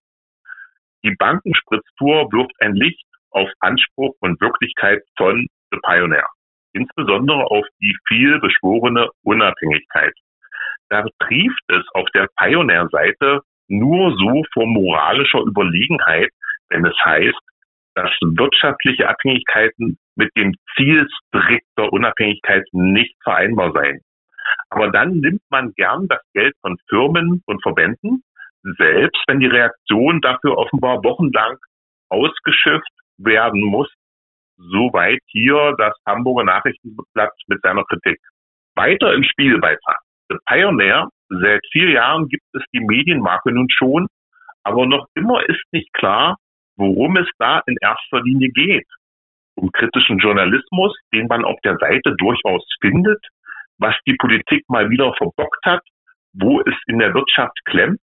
Die Bankenspritztour wirft ein Licht auf Anspruch und Wirklichkeit von The Pioneer, insbesondere auf die viel beschworene Unabhängigkeit. Da trieft es auf der Pioneer-Seite nur so vor moralischer Überlegenheit, wenn es heißt, dass wirtschaftliche Abhängigkeiten mit dem Ziel strikter Unabhängigkeit nicht vereinbar seien. Aber dann nimmt man gern das Geld von Firmen und Verbänden, selbst wenn die Reaktion dafür offenbar wochenlang ausgeschifft werden muss. Soweit hier das Hamburger Nachrichtenblatt mit seiner Kritik. Weiter im Spiegelbeitrag. The Pioneer, seit vier Jahren gibt es die Medienmarke nun schon, aber noch immer ist nicht klar, worum es da in erster Linie geht. Um kritischen Journalismus, den man auf der Seite durchaus findet, was die Politik mal wieder verbockt hat, wo es in der Wirtschaft klemmt,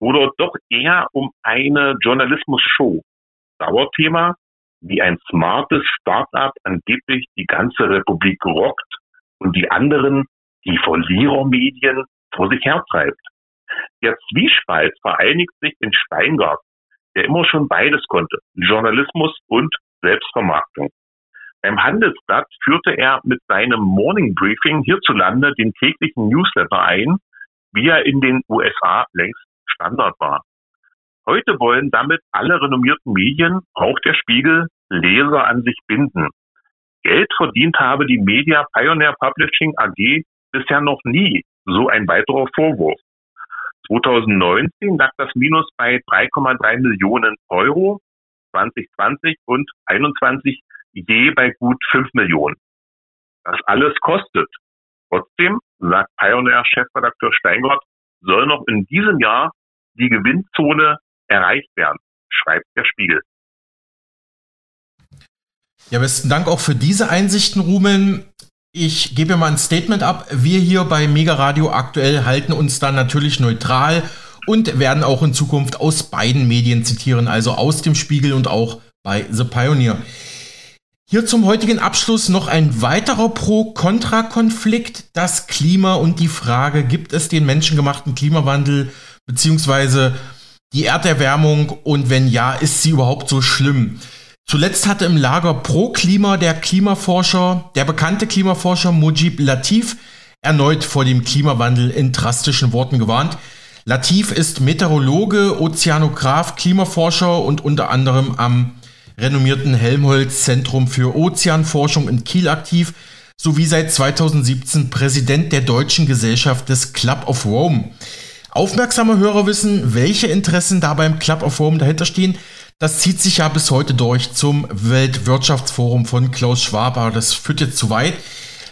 oder doch eher um eine Journalismus-Show. Dauerthema, wie ein smartes Startup angeblich die ganze Republik rockt und die anderen, die Verlierermedien, vor sich hertreibt. Der Zwiespalt vereinigt sich in Steingart, der immer schon beides konnte, Journalismus und Selbstvermarktung. Beim Handelsblatt führte er mit seinem Morning Briefing hierzulande den täglichen Newsletter ein, wie er in den USA längst Standard war. Heute wollen damit alle renommierten Medien, auch der Spiegel, Leser an sich binden. Geld verdient habe die Media Pioneer Publishing AG bisher noch nie, so ein weiterer Vorwurf. 2019 lag das Minus bei 3,3 Millionen Euro, 2020 und 21 je bei gut 5 Millionen. Das alles kostet. Trotzdem, sagt Pioneer-Chefredakteur Steingart, soll noch in diesem Jahr die Gewinnzone erreicht werden, schreibt der Spiegel. Ja, besten Dank auch für diese Einsichten, Rumen. Ich gebe mal ein Statement ab. Wir hier bei Mega Radio aktuell halten uns da natürlich neutral und werden auch in Zukunft aus beiden Medien zitieren, also aus dem Spiegel und auch bei The Pioneer. Hier zum heutigen Abschluss noch ein weiterer Pro-Kontra-Konflikt, das Klima und die Frage, gibt es den menschengemachten Klimawandel beziehungsweise die Erderwärmung und wenn ja, ist sie überhaupt so schlimm? Zuletzt hatte im Lager Pro Klima der Klimaforscher, der bekannte Klimaforscher Mujib Latif erneut vor dem Klimawandel in drastischen Worten gewarnt. Latif ist Meteorologe, Ozeanograf, Klimaforscher und unter anderem am renommierten Helmholtz Zentrum für Ozeanforschung in Kiel aktiv, sowie seit 2017 Präsident der Deutschen Gesellschaft des Club of Rome. Aufmerksame Hörer wissen, welche Interessen da beim Club of Rome dahinter stehen. Das zieht sich ja bis heute durch zum Weltwirtschaftsforum von Klaus Schwab, aber das führt jetzt zu weit.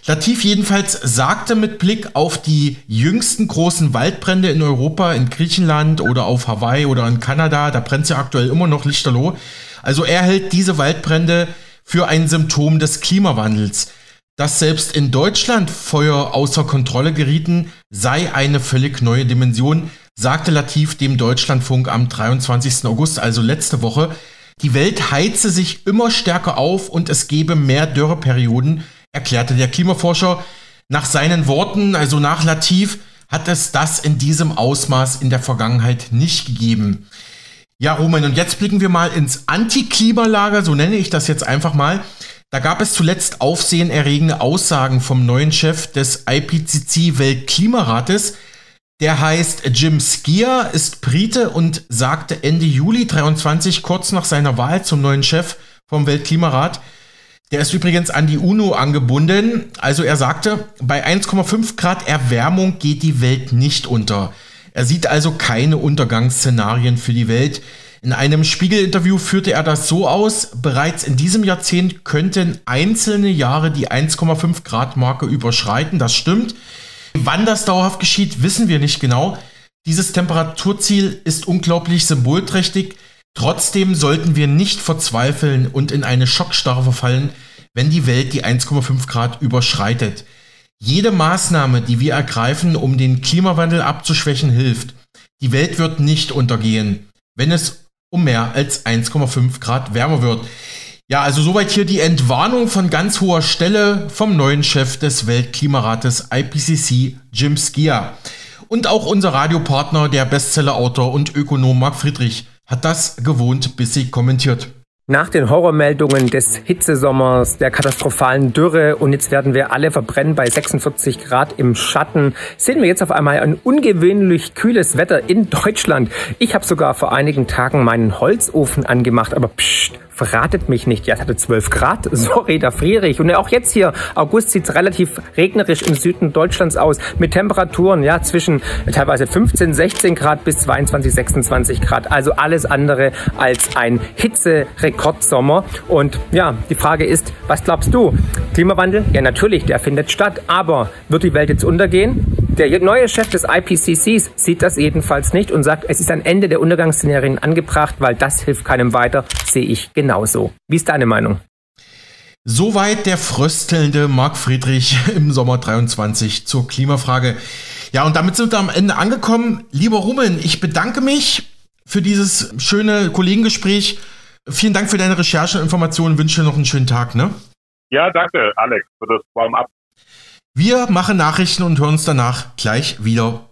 Latif jedenfalls sagte mit Blick auf die jüngsten großen Waldbrände in Europa, in Griechenland oder auf Hawaii oder in Kanada, da brennt ja aktuell immer noch lichterloh. Also er hält diese Waldbrände für ein Symptom des Klimawandels. Dass selbst in Deutschland Feuer außer Kontrolle gerieten, sei eine völlig neue Dimension, sagte Latif dem Deutschlandfunk am 23. August, also letzte Woche. Die Welt heize sich immer stärker auf und es gebe mehr Dürreperioden, erklärte der Klimaforscher. Nach seinen Worten, also nach Latif, hat es das in diesem Ausmaß in der Vergangenheit nicht gegeben. Ja, Roman, und jetzt blicken wir mal ins Antiklimalager, so nenne ich das jetzt einfach mal. Da gab es zuletzt aufsehenerregende Aussagen vom neuen Chef des IPCC Weltklimarates. Der heißt Jim Skier, ist Brite und sagte Ende Juli 23, kurz nach seiner Wahl zum neuen Chef vom Weltklimarat, der ist übrigens an die UNO angebunden. Also er sagte, bei 1,5 Grad Erwärmung geht die Welt nicht unter. Er sieht also keine Untergangsszenarien für die Welt. In einem Spiegel-Interview führte er das so aus, bereits in diesem Jahrzehnt könnten einzelne Jahre die 1,5 Grad Marke überschreiten. Das stimmt. Wann das dauerhaft geschieht, wissen wir nicht genau. Dieses Temperaturziel ist unglaublich symbolträchtig. Trotzdem sollten wir nicht verzweifeln und in eine Schockstarre verfallen, wenn die Welt die 1,5 Grad überschreitet. Jede Maßnahme, die wir ergreifen, um den Klimawandel abzuschwächen, hilft. Die Welt wird nicht untergehen, wenn es um mehr als 1,5 Grad wärmer wird. Ja, also soweit hier die Entwarnung von ganz hoher Stelle vom neuen Chef des Weltklimarates IPCC, Jim Skier. Und auch unser Radiopartner, der Bestsellerautor und Ökonom Marc Friedrich, hat das gewohnt bissig kommentiert. Nach den Horrormeldungen des Hitzesommers, der katastrophalen Dürre und jetzt werden wir alle verbrennen bei 46 Grad im Schatten, sehen wir jetzt auf einmal ein ungewöhnlich kühles Wetter in Deutschland. Ich habe sogar vor einigen Tagen meinen Holzofen angemacht, aber pst, verratet mich nicht. Ja, es hatte 12 Grad. Sorry, da friere ich. Und auch jetzt hier, August sieht es relativ regnerisch im Süden Deutschlands aus. Mit Temperaturen, ja, zwischen teilweise 15, 16 Grad bis 22, 26 Grad. Also alles andere als ein Hitzerekordsommer. Und ja, die Frage ist, was glaubst du? Klimawandel? Ja, natürlich, der findet statt. Aber wird die Welt jetzt untergehen? Der neue Chef des IPCCs sieht das jedenfalls nicht und sagt, es ist ein Ende der Untergangsszenarien angebracht, weil das hilft keinem weiter. Sehe ich genauso. Wie ist deine Meinung? Soweit der fröstelnde Marc Friedrich im Sommer 23 zur Klimafrage. Ja, und damit sind wir am Ende angekommen. Lieber Rumen, ich bedanke mich für dieses schöne Kollegengespräch. Vielen Dank für deine Recherche und Informationen. Wünsche dir noch einen schönen Tag, ne? Ja, danke, Alex, für das Warm-up. Wir machen Nachrichten und hören uns danach gleich wieder.